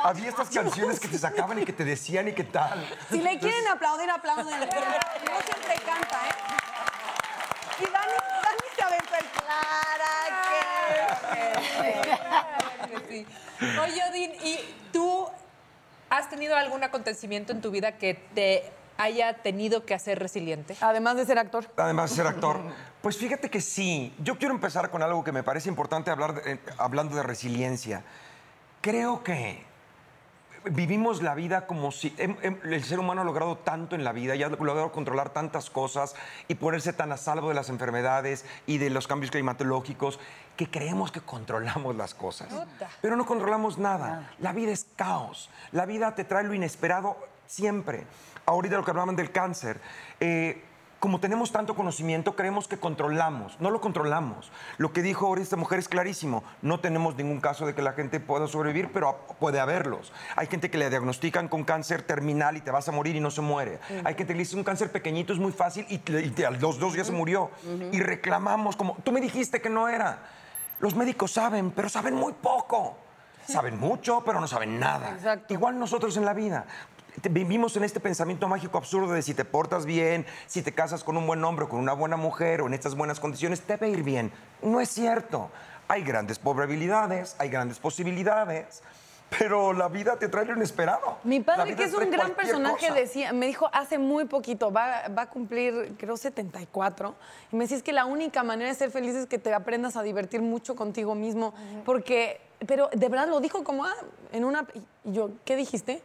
Había, estas canciones que te sacaban y que te decían y qué tal. Si le quieren aplaudir, aplauden. No siempre canta, ¿eh? Y Dani, Dani se aventó el Claro que sí. Oye, Odín, ¿y tú has tenido algún acontecimiento en tu vida que te haya tenido que hacer resiliente? Además de ser actor. Además de ser actor. Pues fíjate que sí. Yo quiero empezar con algo que me parece importante hablar de- eh, hablando de resiliencia. Creo que vivimos la vida como si el ser humano ha logrado tanto en la vida y ha logrado controlar tantas cosas y ponerse tan a salvo de las enfermedades y de los cambios climatológicos que creemos que controlamos las cosas. Pero no controlamos nada. La vida es caos. La vida te trae lo inesperado siempre. Ahorita lo que hablaban del cáncer. eh, como tenemos tanto conocimiento, creemos que controlamos. No lo controlamos. Lo que dijo ahora esta mujer es clarísimo. No tenemos ningún caso de que la gente pueda sobrevivir, pero puede haberlos. Hay gente que le diagnostican con cáncer terminal y te vas a morir y no se muere. Hay gente que le dice un cáncer pequeñito es muy fácil y, y a los dos días se murió. Y reclamamos como, tú me dijiste que no era. Los médicos saben, pero saben muy poco. Saben mucho, pero no saben nada. Exacto. Igual nosotros en la vida. Vivimos en este pensamiento mágico absurdo de si te portas bien, si te casas con un buen hombre o con una buena mujer o en estas buenas condiciones, te va a ir bien. No es cierto. Hay grandes probabilidades, hay grandes posibilidades, pero la vida te trae lo inesperado. Mi padre, que es un gran personaje, cosa. decía, me dijo hace muy poquito, va, va a cumplir, creo, 74, y me decía, es que la única manera de ser feliz es que te aprendas a divertir mucho contigo mismo, porque, pero de verdad lo dijo como, ah, en una, y yo, ¿qué dijiste?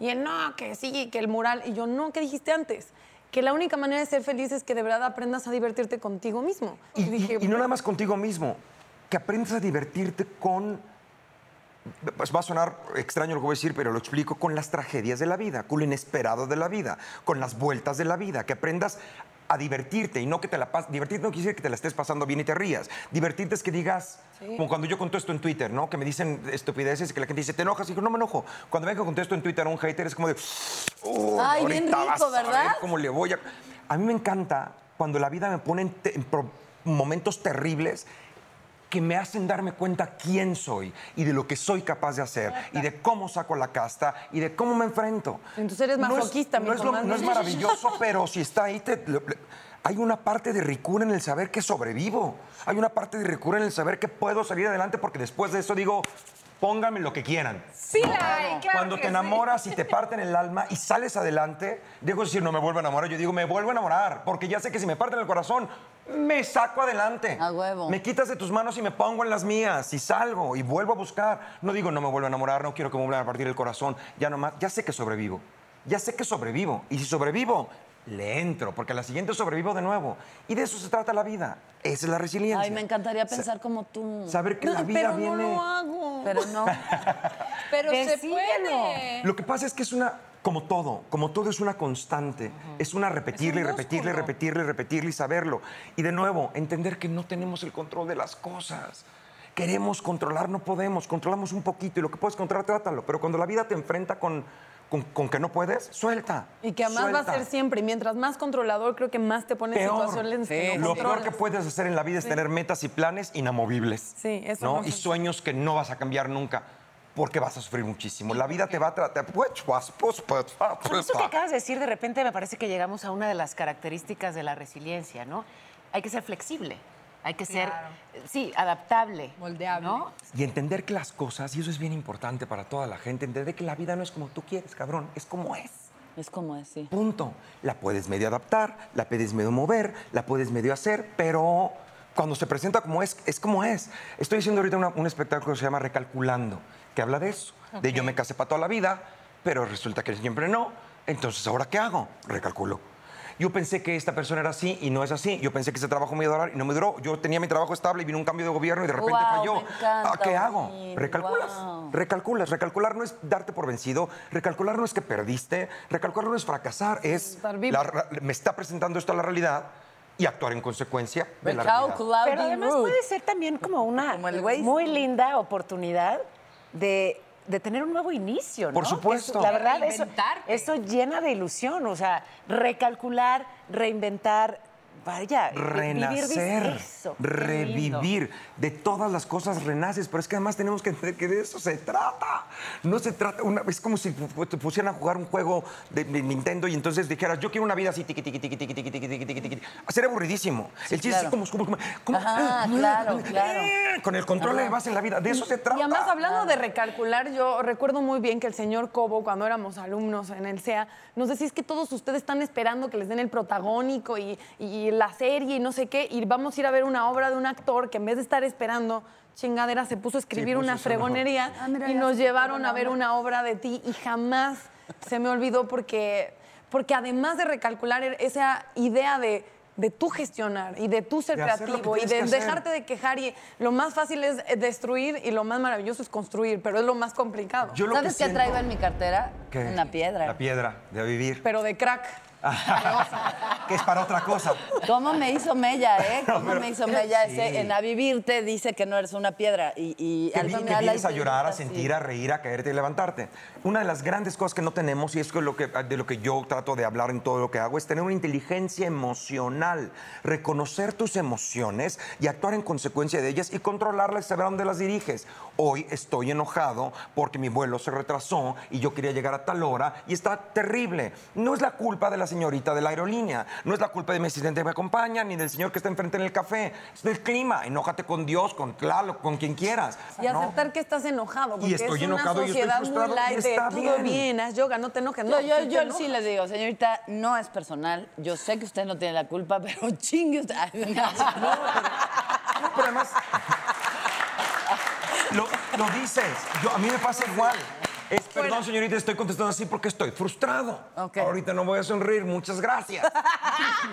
Y él, no, que sí, que el mural, y yo, no, ¿qué dijiste antes? Que la única manera de ser feliz es que de verdad aprendas a divertirte contigo mismo. Y, y- dije, y no nada más contigo mismo, que aprendas a divertirte con. Pues va a sonar extraño lo que voy a decir, pero lo explico con las tragedias de la vida, con lo inesperado de la vida, con las vueltas de la vida, que aprendas a divertirte y no que te la pases. Divertirte no quiere decir que te la estés pasando bien y te rías. Divertirte es que digas, como cuando yo contesto en Twitter, ¿no? Que me dicen estupideces, que la gente dice, ¿te enojas? Y digo, no me enojo. Cuando ven que contesto en Twitter a un hater es como de, "Oh, Ay, bien ahorita vas rico, a ver ¿verdad? cómo le voy a. A mí me encanta cuando la vida me pone en, en momentos terribles que me hacen darme cuenta quién soy y de lo que soy capaz de hacer y de cómo saco la casta y de cómo me enfrento. Entonces eres No es- masoquista, no es, lo- no es maravilloso, pero si está ahí, te- hay una parte de ricura en el saber que sobrevivo. Hay una parte de ricura en el saber que puedo salir adelante porque después de eso digo, pónganme lo que quieran. Sí, la hay, claro Cuando que te sí. enamoras y te parten el alma y sales adelante, dejo de decir no me vuelvo a enamorar, yo digo me vuelvo a enamorar, porque ya sé que si me parten el corazón, me saco adelante. A huevo. Me quitas de tus manos y me pongo en las mías y salgo y vuelvo a buscar. No digo no me vuelvo a enamorar, no quiero que me vuelvan a partir el corazón, ya no más, ya sé que sobrevivo. Ya sé que sobrevivo y si sobrevivo, le entro, porque a la siguiente sobrevivo de nuevo. Y de eso se trata la vida. Esa es la resiliencia. Ay, me encantaría pensar como tú. Saber que la vida pero viene. no lo hago. Pero no. Pero se puede. Lo que pasa es que es una, como todo, como todo es una constante, es una repetirle, Es un repetirle, músculo. repetirle, repetirle y saberlo. Y de nuevo, entender que no tenemos el control de las cosas. Queremos controlar, no podemos, controlamos un poquito y lo que puedes controlar, trátalo. Pero cuando la vida te enfrenta con, con, con que no puedes, suelta. Y que además va a suelta. ser siempre. Y mientras más controlador, creo que más te pone en Peor. situaciones que no Lo peor que puedes hacer en la vida es tener metas y planes inamovibles. Sí, eso ¿no? no Y sueños que no vas a cambiar nunca porque vas a sufrir muchísimo. La vida te va a tratar. pues, Con eso que acabas de decir, de repente me parece que llegamos a una de las características de la resiliencia, ¿no? Hay que ser flexible, hay que ser, sí, adaptable. Moldeable. ¿no? Y entender que las cosas, y eso es bien importante para toda la gente, entender que la vida no es como tú quieres, cabrón, es como es. Es como así. Punto. La puedes medio adaptar, la puedes medio mover, la puedes medio hacer, pero cuando se presenta como es, es como es. Estoy haciendo ahorita una- un espectáculo que se llama Recalculando, que habla de eso, de yo me casé para toda la vida, pero resulta que siempre no. Entonces, ¿ahora qué hago? Recalculo. Yo pensé que esta persona era así y no es así. Yo pensé que ese trabajo me iba a durar y no me duró. Yo tenía mi trabajo estable y vino un cambio de gobierno y de repente Guau, falló. me encanta, Ah, ¿Qué hago? Recalculas. Recalculas. Recalcular no es darte por vencido. Recalcular no es que perdiste. Recalcular no es fracasar. Es Estar vivo. la me está presentando esto a la realidad y actuar en consecuencia de la realidad. Pero además puede ser también como una Como el Waze. muy linda oportunidad de, de tener un nuevo inicio, ¿no? Por supuesto. es- la verdad, eso llena de ilusión, o sea, recalcular, reinventar, vaya, Renacer, eso, revivir, de todas las cosas renaces, pero es que además tenemos que entender que de eso se trata. No se trata, una, es como si te pusieran a jugar un juego de, Nintendo y entonces dijeras, yo quiero una vida así, tiqui, tiqui, tiqui, tiqui, tiqui, tiqui, tiqui, tiqui, tiqui. Sería aburridísimo. El chiste es como, como, como, Ajá, claro, claro. Con el control de base en la vida, de eso se trata. Y además, hablando de recalcular, yo recuerdo muy bien que el señor Cobo, cuando éramos alumnos en el CEA, nos decía es que todos ustedes están esperando que les den el protagónico y, y la serie y no sé qué, y vamos a ir a ver una obra de un actor que en vez de estar esperando chingadera se puso a escribir puso una fregonería Ah, mira, y nos llevaron a ver una obra de ti y jamás se me olvidó porque, porque además de recalcular er, esa idea de de tú gestionar y de tú ser De lo creativo y de dejarte de quejar y lo más fácil es eh, destruir y lo más maravilloso es construir, pero es lo más complicado. Yo lo ¿Sabes que qué traigo en mi cartera? ¿Qué? Una piedra. La piedra de vivir. Pero de crack. que es para otra cosa. ¿Cómo me hizo Mella, eh? ¿Cómo pero- me hizo Mella Sí. ese? En A Vivirte dice que no eres una piedra. Y, y Que, vi- que vienes a llorar, a sentir, a reír, a caerte y levantarte. Una de las grandes cosas que no tenemos, y es lo que, de lo que yo trato de hablar en todo lo que hago, es tener una inteligencia emocional, reconocer tus emociones y actuar en consecuencia de ellas y controlarlas y saber a dónde las diriges. Hoy estoy enojado porque mi vuelo se retrasó y yo quería llegar a tal hora y está terrible. No es la culpa de la señorita de la aerolínea, no es la culpa de mi asistente que me acompaña, ni del señor que está enfrente en el café. Es del clima. Enójate con Dios, con Tlaloc, con quien quieras. Y ¿no? aceptar que estás enojado. Porque estoy es enojado una y estoy sociedad frustrado, muy y light de está todo bien. bien, haz yoga, no te enojes. No, No, yo, sí te yo enojas. sí les digo, señorita, no es personal. Yo sé que usted no tiene la culpa, pero chingue usted. No, pero además. Lo, lo dices. Yo, a mí me pasa igual. Es, perdón, señorita, estoy contestando así porque estoy frustrado. Ok. Ahorita no voy a sonreír, muchas gracias.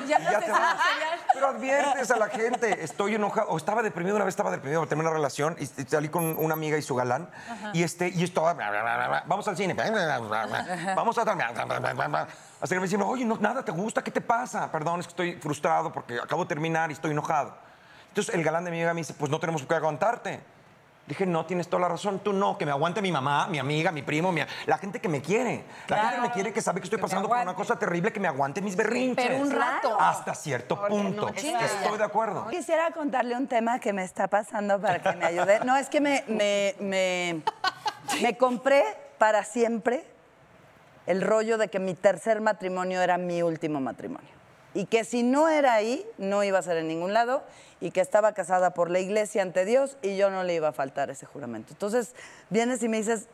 Ya Y te vas. Pero adviertes a la gente, estoy enojado. O estaba deprimido, una vez estaba deprimido, terminé una relación y salí con una amiga y su galán. Y, este, y estaba, bla, bla, bla, vamos al cine, vamos a... Hasta que me decían, oye, no, nada, ¿te gusta? ¿Qué te pasa? Perdón, es que estoy frustrado porque acabo de terminar y estoy enojado. Entonces el galán de mi amiga me dice, pues no tenemos que aguantarte. Dije, no, tienes toda la razón, tú no, que me aguante mi mamá, mi amiga, mi primo, mi- la gente que me quiere. La gente que me quiere, que sabe que estoy pasando por una cosa terrible, que me aguante mis berrinches. Pero un rato. Hasta cierto punto. Estoy de acuerdo. Quisiera contarle un tema que me está pasando para que me ayude. No, es que me, me, me, me compré para siempre el rollo de que mi tercer matrimonio era mi último matrimonio. Y que si no era ahí, no iba a ser en ningún lado. Y que estaba casada por la iglesia ante Dios y yo no le iba a faltar ese juramento. Entonces, vienes y me dices,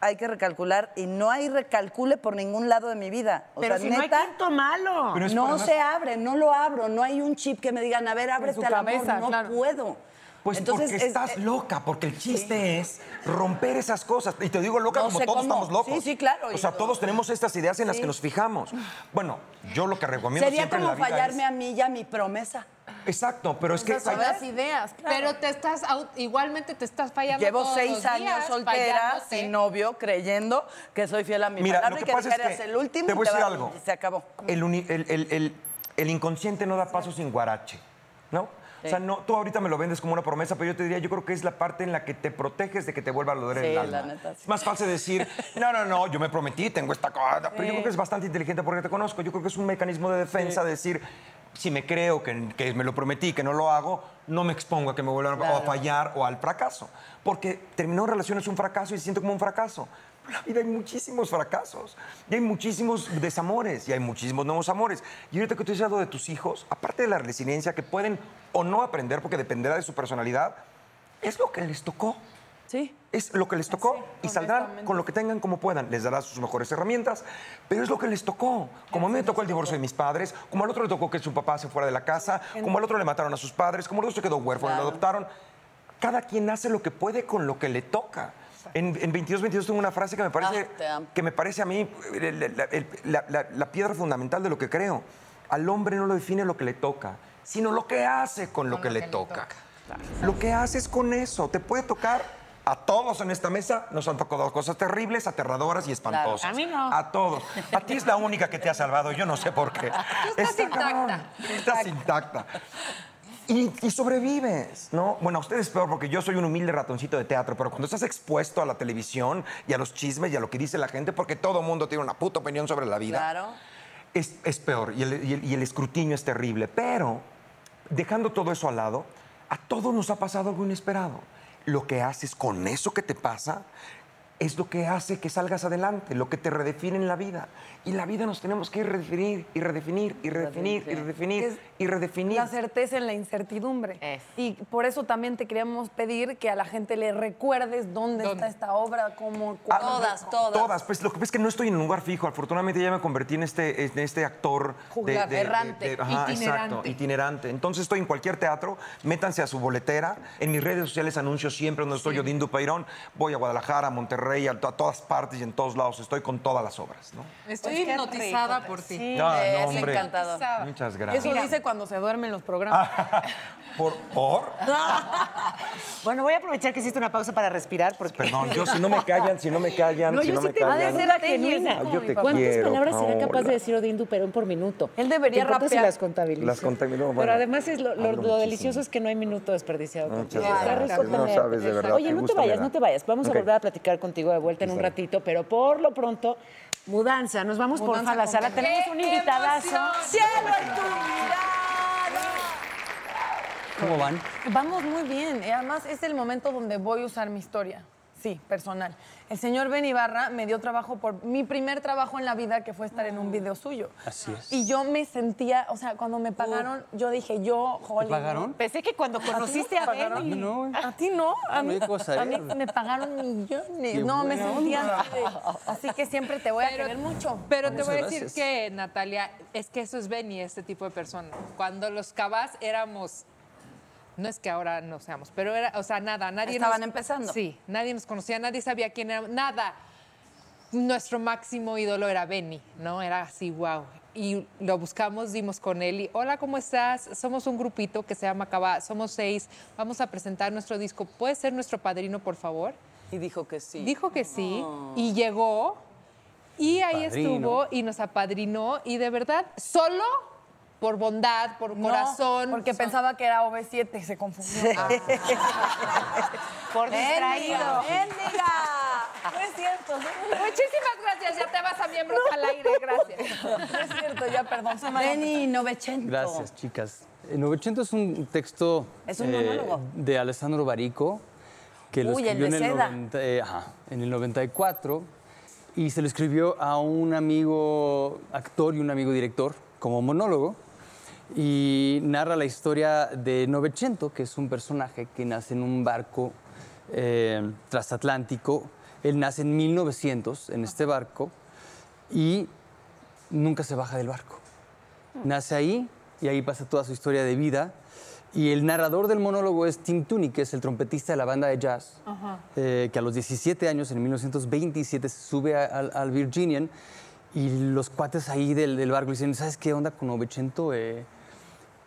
hay que recalcular. Y no hay recalcule por ningún lado de mi vida. O Pero sea, si no hay quinto malo. No se abre, no lo abro, no hay un chip que me digan, a ver, ábrete al amor, cabeza, no claro. puedo. Pues Entonces, porque es- estás eh, loca, porque el chiste es romper esas cosas. Y te digo loca No como todos cómo. estamos locos. Sí, sí, claro. O sea, todos tenemos estas ideas en las que nos fijamos. Bueno, yo lo que recomiendo Sería siempre en como la vida fallarme es- a mí y a mi promesa. Exacto, pero es que... Son hay- las ideas, claro. Pero te estás, igualmente te estás fallando Llevo todos seis los años días, soltera, fallándote. sin novio, creyendo que soy fiel a mi Mira, palabra lo y que que pasa es que el último te voy a decir algo. y se acabó. El, uni- el- el- el- el inconsciente no da paso sin guarache, ¿no? O sea, no, tú ahorita me lo vendes como una promesa, pero yo te diría, yo creo que es la parte en la que te proteges de que te vuelva a doler Sí, el alma. la neta, sí. Es más fácil decir, no, no, no, yo me prometí, tengo esta cosa. Pero yo creo que es bastante inteligente porque te conozco. Yo creo que es un mecanismo de defensa de decir, si me creo que, que me lo prometí, que no lo hago, no me expongo a que me vuelvan a- a fallar o al fracaso. Porque terminar una relación es un fracaso y se siente como un fracaso. La vida hay muchísimos fracasos y hay muchísimos desamores y hay muchísimos nuevos amores. Y ahorita que tú dices algo de tus hijos, aparte de la resiliencia que pueden o no aprender porque dependerá de su personalidad, es lo que les tocó. Sí. Es lo que les tocó y saldrán con lo que tengan como puedan. Les darás sus mejores herramientas, pero es lo que les tocó. Como a mí me tocó el divorcio de mis padres, como al otro le tocó que su papá se fuera de la casa, como al otro le mataron a sus padres, como al otro se quedó huérfano y lo adoptaron. Cada quien hace lo que puede con lo que le toca. En, en 22, 22 tengo una frase que me parece, Ah, que me parece a mí la, la- el- la- la- la piedra fundamental de lo que creo. Al hombre no lo define lo que le toca, sino lo que hace con lo que, le, toca. Lo que haces con eso te puede tocar. A todos en esta mesa nos han tocado cosas terribles, aterradoras y espantosas. A mí no. A todos. A ti es la única que te ha salvado, yo no sé por qué. estás Está cabrón. intacta. Estás intacta. Y, y sobrevives, ¿no? Bueno, a ustedes peor porque yo soy un humilde ratoncito de teatro, pero cuando estás expuesto a la televisión y a los chismes y a lo que dice la gente, porque todo el mundo tiene una puta opinión sobre la vida, Claro. es, es peor y el, y el- y el escrutinio es terrible. Pero, dejando todo eso al lado, a todos nos ha pasado algo inesperado. Lo que haces con eso que te pasa es lo que hace que salgas adelante, lo que te redefine en la vida. Y la vida nos tenemos que redefinir y redefinir y redefinir y redefinir Es y redefinir. La certeza en la incertidumbre. Es. Y por eso también te queríamos pedir que a la gente le recuerdes dónde, ¿Dónde? está esta obra, cómo... Ah. Todas, todas. Todas. Pues lo que pasa es que no estoy en un lugar fijo. Afortunadamente ya me convertí en este, en este actor Juglar, errante, ajá, itinerante. Exacto, itinerante. Entonces estoy en cualquier teatro, métanse a su boletera. En mis redes sociales anuncio siempre donde estoy Odín Dupeirón. Voy a Guadalajara, a Monterrey, a, to- a todas partes y en todos lados. Estoy con todas las obras. ¿no? Estoy Qué hipnotizada rico, por ti. Sí, No, no, es hombre. encantador. Muchas Eso gracias. dice cuando se duermen los programas. ¿Por or? Bueno, voy a aprovechar que hiciste una pausa para respirar porque... Perdón, yo si no me callan, si no me callan, si no me callan. genuina. Ay, yo te ¿Cuántas quiero, palabras será capaz de decir Odín Duperón por minuto? Él debería ¿Te importa si rapear. las contabiliza? Las contabilizo, bueno, Pero además es lo, lo- lo delicioso es que no hay minuto desperdiciado. Contigo. gracias. No sabes de verdad Oye, no te vayas, no te vayas. Vamos a volver a platicar contigo de vuelta en un ratito, pero por lo pronto, Mudanza, nos vamos por Mudanza a la con sala. Tenemos un ¡Qué invitadazo. ¡Cielo en tu mirada! ¿Cómo van? Vamos muy bien. Y además es el momento donde voy a usar mi historia. Sí, personal. El señor Ben Ibarra me dio trabajo por mi primer trabajo en la vida, que fue estar en un video suyo. Así es. Y yo me sentía, o sea, cuando me pagaron, yo dije, yo, Hollywood. pagaron? Pensé que cuando conociste a? Benny. A mí no. ¿A ti no? A mí, a mí me pagaron millones. Qué no, me sentía onda. así, de- así que siempre te voy a Pero- querer mucho. Pero te Muchas voy a decir gracias. que, Natalia, es que eso es Benny, este tipo de persona. Cuando los cabas éramos. No es que ahora no seamos, pero era, o sea, nada, nadie Estaban nos- empezando. Sí, nadie nos conocía, nadie sabía quién era, nada. Nuestro máximo ídolo era Benny, ¿no? Era así, wow. Y lo buscamos, dimos con él y, hola, ¿cómo estás? Somos un grupito que se llama Cava, somos seis, vamos a presentar nuestro disco. ¿Puedes ser nuestro padrino, por favor? Y dijo que sí. Dijo que sí y llegó y ahí Padrino. estuvo y nos apadrinó y de verdad solo por bondad, por corazón. Porque pensaba que era OV7, se confundió. Ah. Por distraído. ¡Mendiga! No es cierto, no Muchísimas gracias, ya te vas a miembros al aire, gracias. no es cierto, ya perdón. Benny Novecento. Gracias, chicas. El 900 es un texto Es un monólogo. de Alessandro Barico, que lo Uy, el escribió de en, el Seda. 90 eh, ajá, en el 94 y se lo escribió a un amigo actor y un amigo director como monólogo y narra la historia de Novecento, que es un personaje que nace en un barco eh, transatlántico. Él nace en 1900 en este barco y nunca se baja del barco. Nace ahí y ahí pasa toda su historia de vida. Y el narrador del monólogo es Tim Tooney, que es el trompetista de la banda de jazz, eh, que a los 17 años, en 1927, se sube a- al, al Virginian y los cuates ahí del, del barco le dicen, ¿sabes qué onda con Novecento? Eh,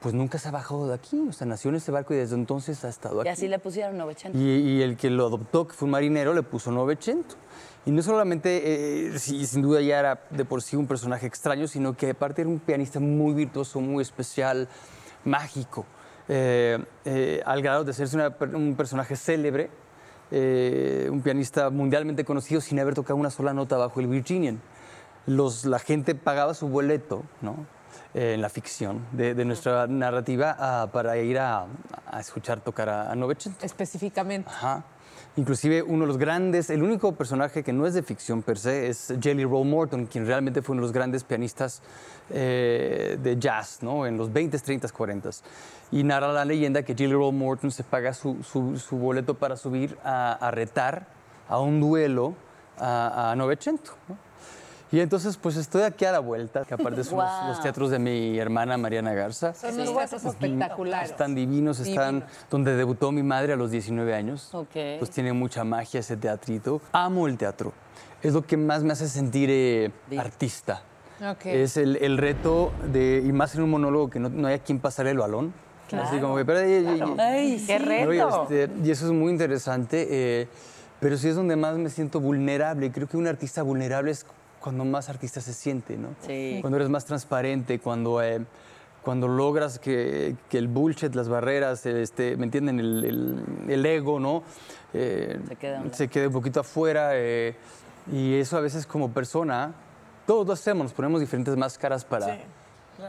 pues nunca se ha bajado de aquí, o sea, nació en este barco y desde entonces ha estado aquí. Y así le pusieron Novecento. Y, y el que lo adoptó, que fue un marinero, le puso Novecento. Y no solamente, eh, sí, sin duda ya era de por sí un personaje extraño, sino que aparte era un pianista muy virtuoso, muy especial, mágico, eh, eh, al grado de hacerse una un personaje célebre, eh, un pianista mundialmente conocido sin haber tocado una sola nota bajo el Virginian. Los, la gente pagaba su boleto, ¿no? Eh, en la ficción de, de nuestra narrativa ah, para ir a, a escuchar tocar a, a Novecento. Específicamente. Ajá. Inclusive uno de los grandes, el único personaje que no es de ficción per se es Jelly Roll Morton, quien realmente fue uno de los grandes pianistas eh, de jazz, ¿no? En los 20s, 30s, 40s. Y narra la leyenda que Jelly Roll Morton se paga su, su- su boleto para subir a, a retar a un duelo a, a Novecento, ¿no? Y entonces, pues estoy aquí a la vuelta, que aparte son los- teatros de mi hermana Mariana Garza. Son unos huesos espectaculares. Están divinos, están Divinos. donde debutó mi madre a los 19 años. Ok. Pues tiene mucha magia ese teatrito. Amo el teatro. Es lo que más me hace sentir eh, artista. Ok. Es el, el reto de, y más en un monólogo que no, no hay a quien pasarle el balón. Así como que, pero, Ay, ¡Qué reto! Este, y eso es muy interesante, eh, pero sí es donde más me siento vulnerable. Creo que un artista vulnerable es cuando más artista se siente, ¿no? Sí. Cuando eres más transparente, cuando, eh, cuando logras que, que el bullshit, las barreras, este, ¿me entienden? El, el- el ego, ¿no? Eh, Se queda un se quede un poquito afuera. eh, y eso a veces como persona, todos lo hacemos, nos ponemos diferentes máscaras para,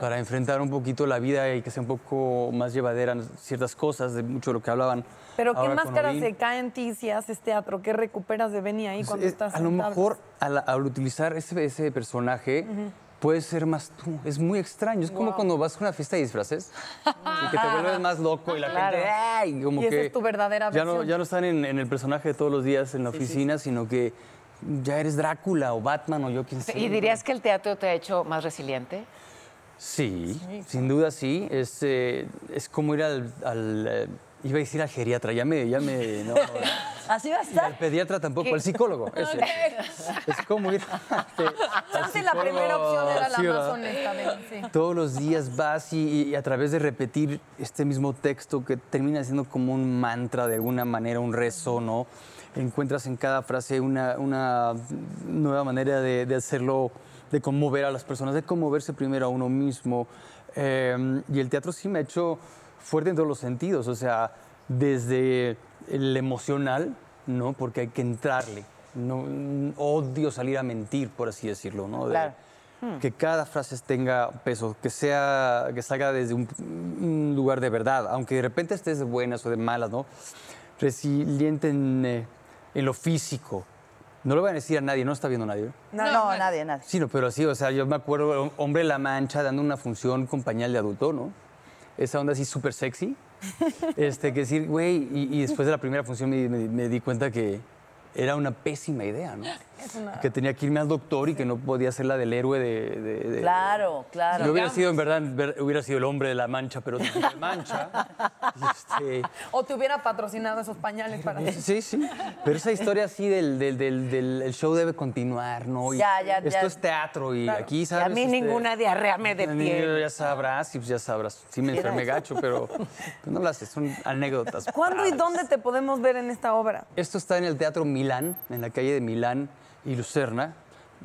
para enfrentar un poquito la vida y que sea un poco más llevadera en ciertas cosas, de mucho de lo que hablaban. Pero ¿qué ahora con máscara Odín. se cae en ti si haces teatro? ¿Qué recuperas de Benny ahí cuando Es- estás a lo tablas? mejor al, al utilizar ese, ese personaje puedes ser más tú. Es muy extraño. Es como cuando vas a una fiesta de disfraces y que te vuelves más loco y la gente ¡ay! como Y esa que es tu verdadera ya no, versión. ya no están en, en el personaje de todos los días en la oficina, sino que ya eres Drácula o Batman o yo quién sé. ¿Y dirías que el teatro te ha hecho más resiliente? Sí, sin duda sí. Es, eh, es como ir al, al, eh, iba a decir al geriatra, ya me, ya me, no, Así va a Y estar. al pediatra tampoco, al psicólogo. ese. Es como ir. Chance la primera opción era la sí, más ¿verdad? honesta, Beni, sí. Todos los días vas y, y a través de repetir este mismo texto que termina siendo como un mantra de alguna manera, un rezo, ¿no? Encuentras en cada frase una, una nueva manera de, de hacerlo, de conmover a las personas, de conmoverse primero a uno mismo. Eh, y el teatro sí me ha hecho fuerte en todos los sentidos, o sea, desde el emocional, ¿no? Porque hay que entrarle. No, odio salir a mentir, por así decirlo, ¿no? De- Claro. que cada frase tenga peso, que sea, que salga desde un, un lugar de verdad, aunque de repente estés de buenas o de malas, ¿no? Resiliente en, eh, en lo físico. No lo voy a decir a nadie, no está viendo nadie. ¿eh? No, no, nadie, nadie. Sí, no, pero sí, o sea, yo me acuerdo, Hombre La Mancha dando una función con pañal de adulto, ¿no? Esa onda así súper sexy. Este, que decir, güey, y, y después de la primera función me, me- me di cuenta que era una pésima idea, ¿no? Que tenía que irme al doctor y que no podía ser la del héroe de... de- de- Claro, claro. Yo hubiera sido, en verdad, ver- hubiera sido el hombre de la mancha, pero de mancha. Y, este, O te hubiera patrocinado esos pañales para ti. Sí, sí. Pero esa historia así del, del, del, del- el show debe continuar, ¿no? Y Ya, ya, Esto ya. es teatro y aquí, Y ¿sabes? a mí Este, ninguna diarrea me detiene. Ya sabrás, y pues ya sabrás. Sí me enfermé gacho, pero pues no las son anécdotas. ¿Cuándo y dónde te podemos ver en esta obra? Esto está en el Teatro Milán, en la calle de Milán y Lucerna,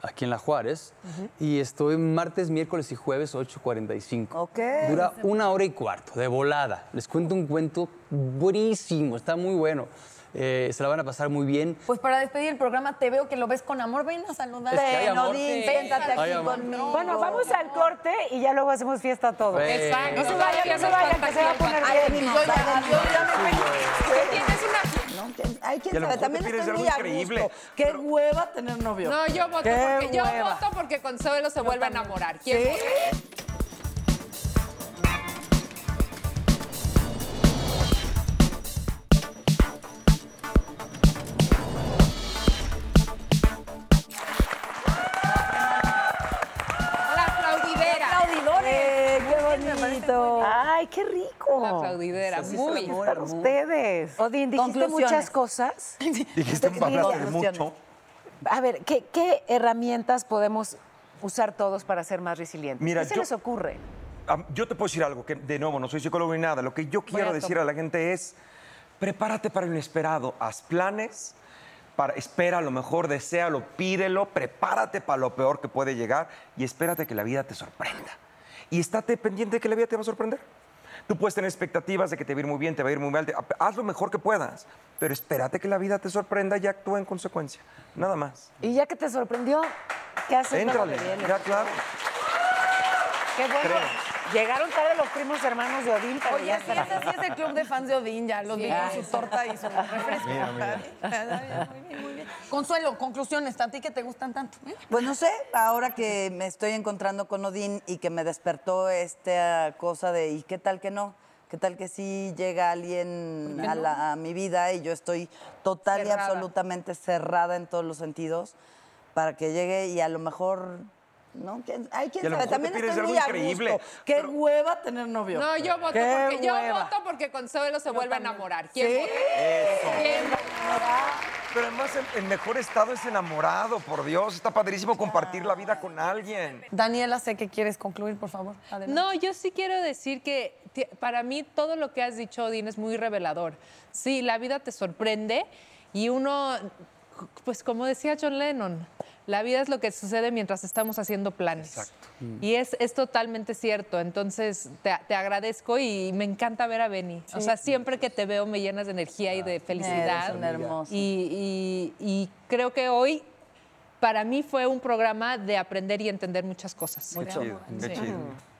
aquí en La Juárez. Y estoy martes, miércoles y jueves, 8.45. Ok. Dura una hora y cuarto, de volada. Les cuento un cuento buenísimo, está muy bueno. Eh, se la van a pasar muy bien. Pues para despedir el programa, te veo que lo ves con amor. Ven a saludar. Es que siéntate aquí amor. conmigo. Bueno, vamos al corte y ya luego hacemos fiesta todos. Exacto. No se vayan, no se vayan, que se va a poner Ay, bien. yo ya- una... ¿no? Que- Ay, quién Y a lo sabe, también estoy muy a increíble, gusto. Qué hueva tener novio. No, yo voto Qué porque yo voto porque Consuelo se vuelve a enamorar. ¿Quién ¿Sí? Qué rico. La aplaudidera, muy. Para ustedes. Odín, dijiste muchas cosas. Dijiste hablaste mucho. A ver, ¿qué, qué herramientas podemos usar todos para ser más resilientes? Mira, ¿Qué se yo- les ocurre? Am, Yo te puedo decir algo, que de nuevo no soy psicólogo ni nada. Lo que yo quiero decir a la gente es, prepárate para lo inesperado, haz planes, para, espera lo mejor, deséalo, pídelo, prepárate para lo peor que puede llegar y espérate que la vida te sorprenda. Y estate pendiente de que la vida te va a sorprender. Tú puedes tener expectativas de que te va a ir muy bien, te va a ir muy mal, te- haz lo mejor que puedas, pero espérate que la vida te sorprenda y actúa en consecuencia. Nada más. Y ya que te sorprendió, ¿qué haces? Éntrale, ya claro. Qué bueno. Creo. Llegaron tarde los primos hermanos de Odín, pero Oye, ya sí, ese sí es el club de fans de Odín, ya los vi con su torta y su refresco. Muy bien, muy bien. Consuelo, conclusiones, a ti que te gustan tanto. ¿eh? Pues no sé, ahora que me estoy encontrando con Odín y que me despertó esta cosa de ¿y qué tal que no? ¿Qué tal que sí llega alguien a, la- a mi vida y yo estoy total y absolutamente cerrada en todos los sentidos para que llegue y a lo mejor, ¿no? ¿Quién- Ay, quién Y a lo sabe, también estoy algo muy a increíble, gusto. Qué hueva tener novio. No, yo voto Qué porque yo voto porque Consuelo se vuelve a enamorar. ¿Quién ¿Sí? vota? ¿Quién vota? Pero además el, el mejor estado es enamorado, por Dios. Está padrísimo compartir la vida con alguien. Daniela, sé que quieres concluir, por favor. Adelante. No, yo sí quiero decir que para mí todo lo que has dicho, Odín, es muy revelador. Sí, la vida te sorprende y uno, pues como decía John Lennon, la vida es lo que sucede mientras estamos haciendo planes. Y es, es totalmente cierto. Entonces, te, te agradezco y me encanta ver a Benny. O sea, siempre que te veo me llenas de energía y de felicidad. Hermosa. Y, y- y creo que hoy, para mí, fue un programa de aprender y entender muchas cosas. Qué chido, qué chido.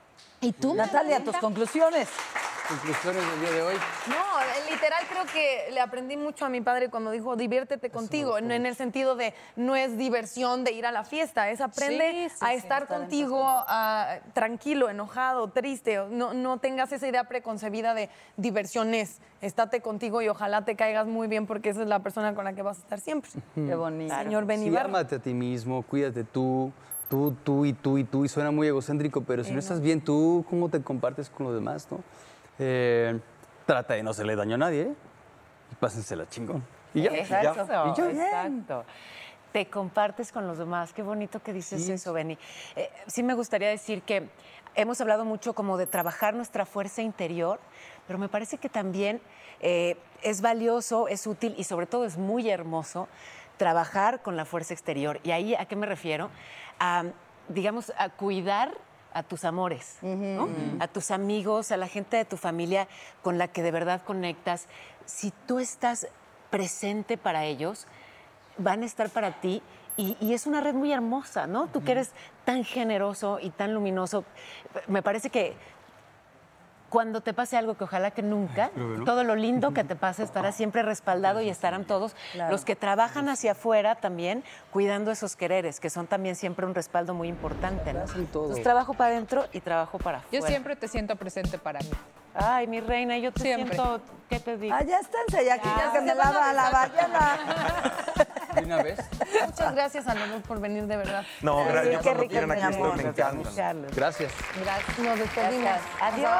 ¿Y tú, Natalia, tus conclusiones? Conclusiones del día de hoy. No, eh, literal creo que le aprendí mucho a mi padre cuando dijo diviértete contigo, en, en el sentido de no es diversión de ir a la fiesta, es aprende Sí, sí, a sí, estar contigo tranquilo, enojado, triste, no, no tengas esa idea preconcebida de diversión es, estate contigo y ojalá te caigas muy bien porque esa es la persona con la que vas a estar siempre. Qué bonito. Señor Sí, Benibar. ámate a ti mismo, cuídate tú, tú, tú y tú y tú. Y suena muy egocéntrico, pero si no estás bien tú, ¿cómo te compartes con los demás, no? Eh, trata de no hacerle daño a nadie, ¿eh? Y pásensela chingón. Y ya. Exacto, Y yo, exacto. Te compartes con los demás. Qué bonito que dices eso, Benny. Eh, sí me gustaría decir que hemos hablado mucho como de trabajar nuestra fuerza interior, pero me parece que también eh, es valioso, es útil y sobre todo es muy hermoso trabajar con la fuerza exterior. ¿Y ahí a qué me refiero? A, digamos, a cuidar a tus amores, ¿no? a tus amigos, a la gente de tu familia con la que de verdad conectas. Si tú estás presente para ellos, van a estar para ti y, y es una red muy hermosa, ¿no? Tú que eres tan generoso y tan luminoso, me parece que cuando te pase algo que ojalá que nunca, todo lo lindo que te pase estará siempre respaldado y estarán todos los que trabajan hacia afuera también cuidando esos quereres, que son también siempre un respaldo muy importante. ¿no? Entonces, trabajo para adentro y trabajo para afuera. Yo siempre te siento presente para mí. Ay, mi reina, yo te Siempre. siento, ¿qué te digo? Ah, ya esténse, ya que ya que me la va a lavar, ya la. De una vez. Muchas gracias a los dos por venir, de verdad. No, gracias. qué Cuando rico, quieran mi aquí estoy, amor. me encanta. Gracias. Nos despedimos. Adiós.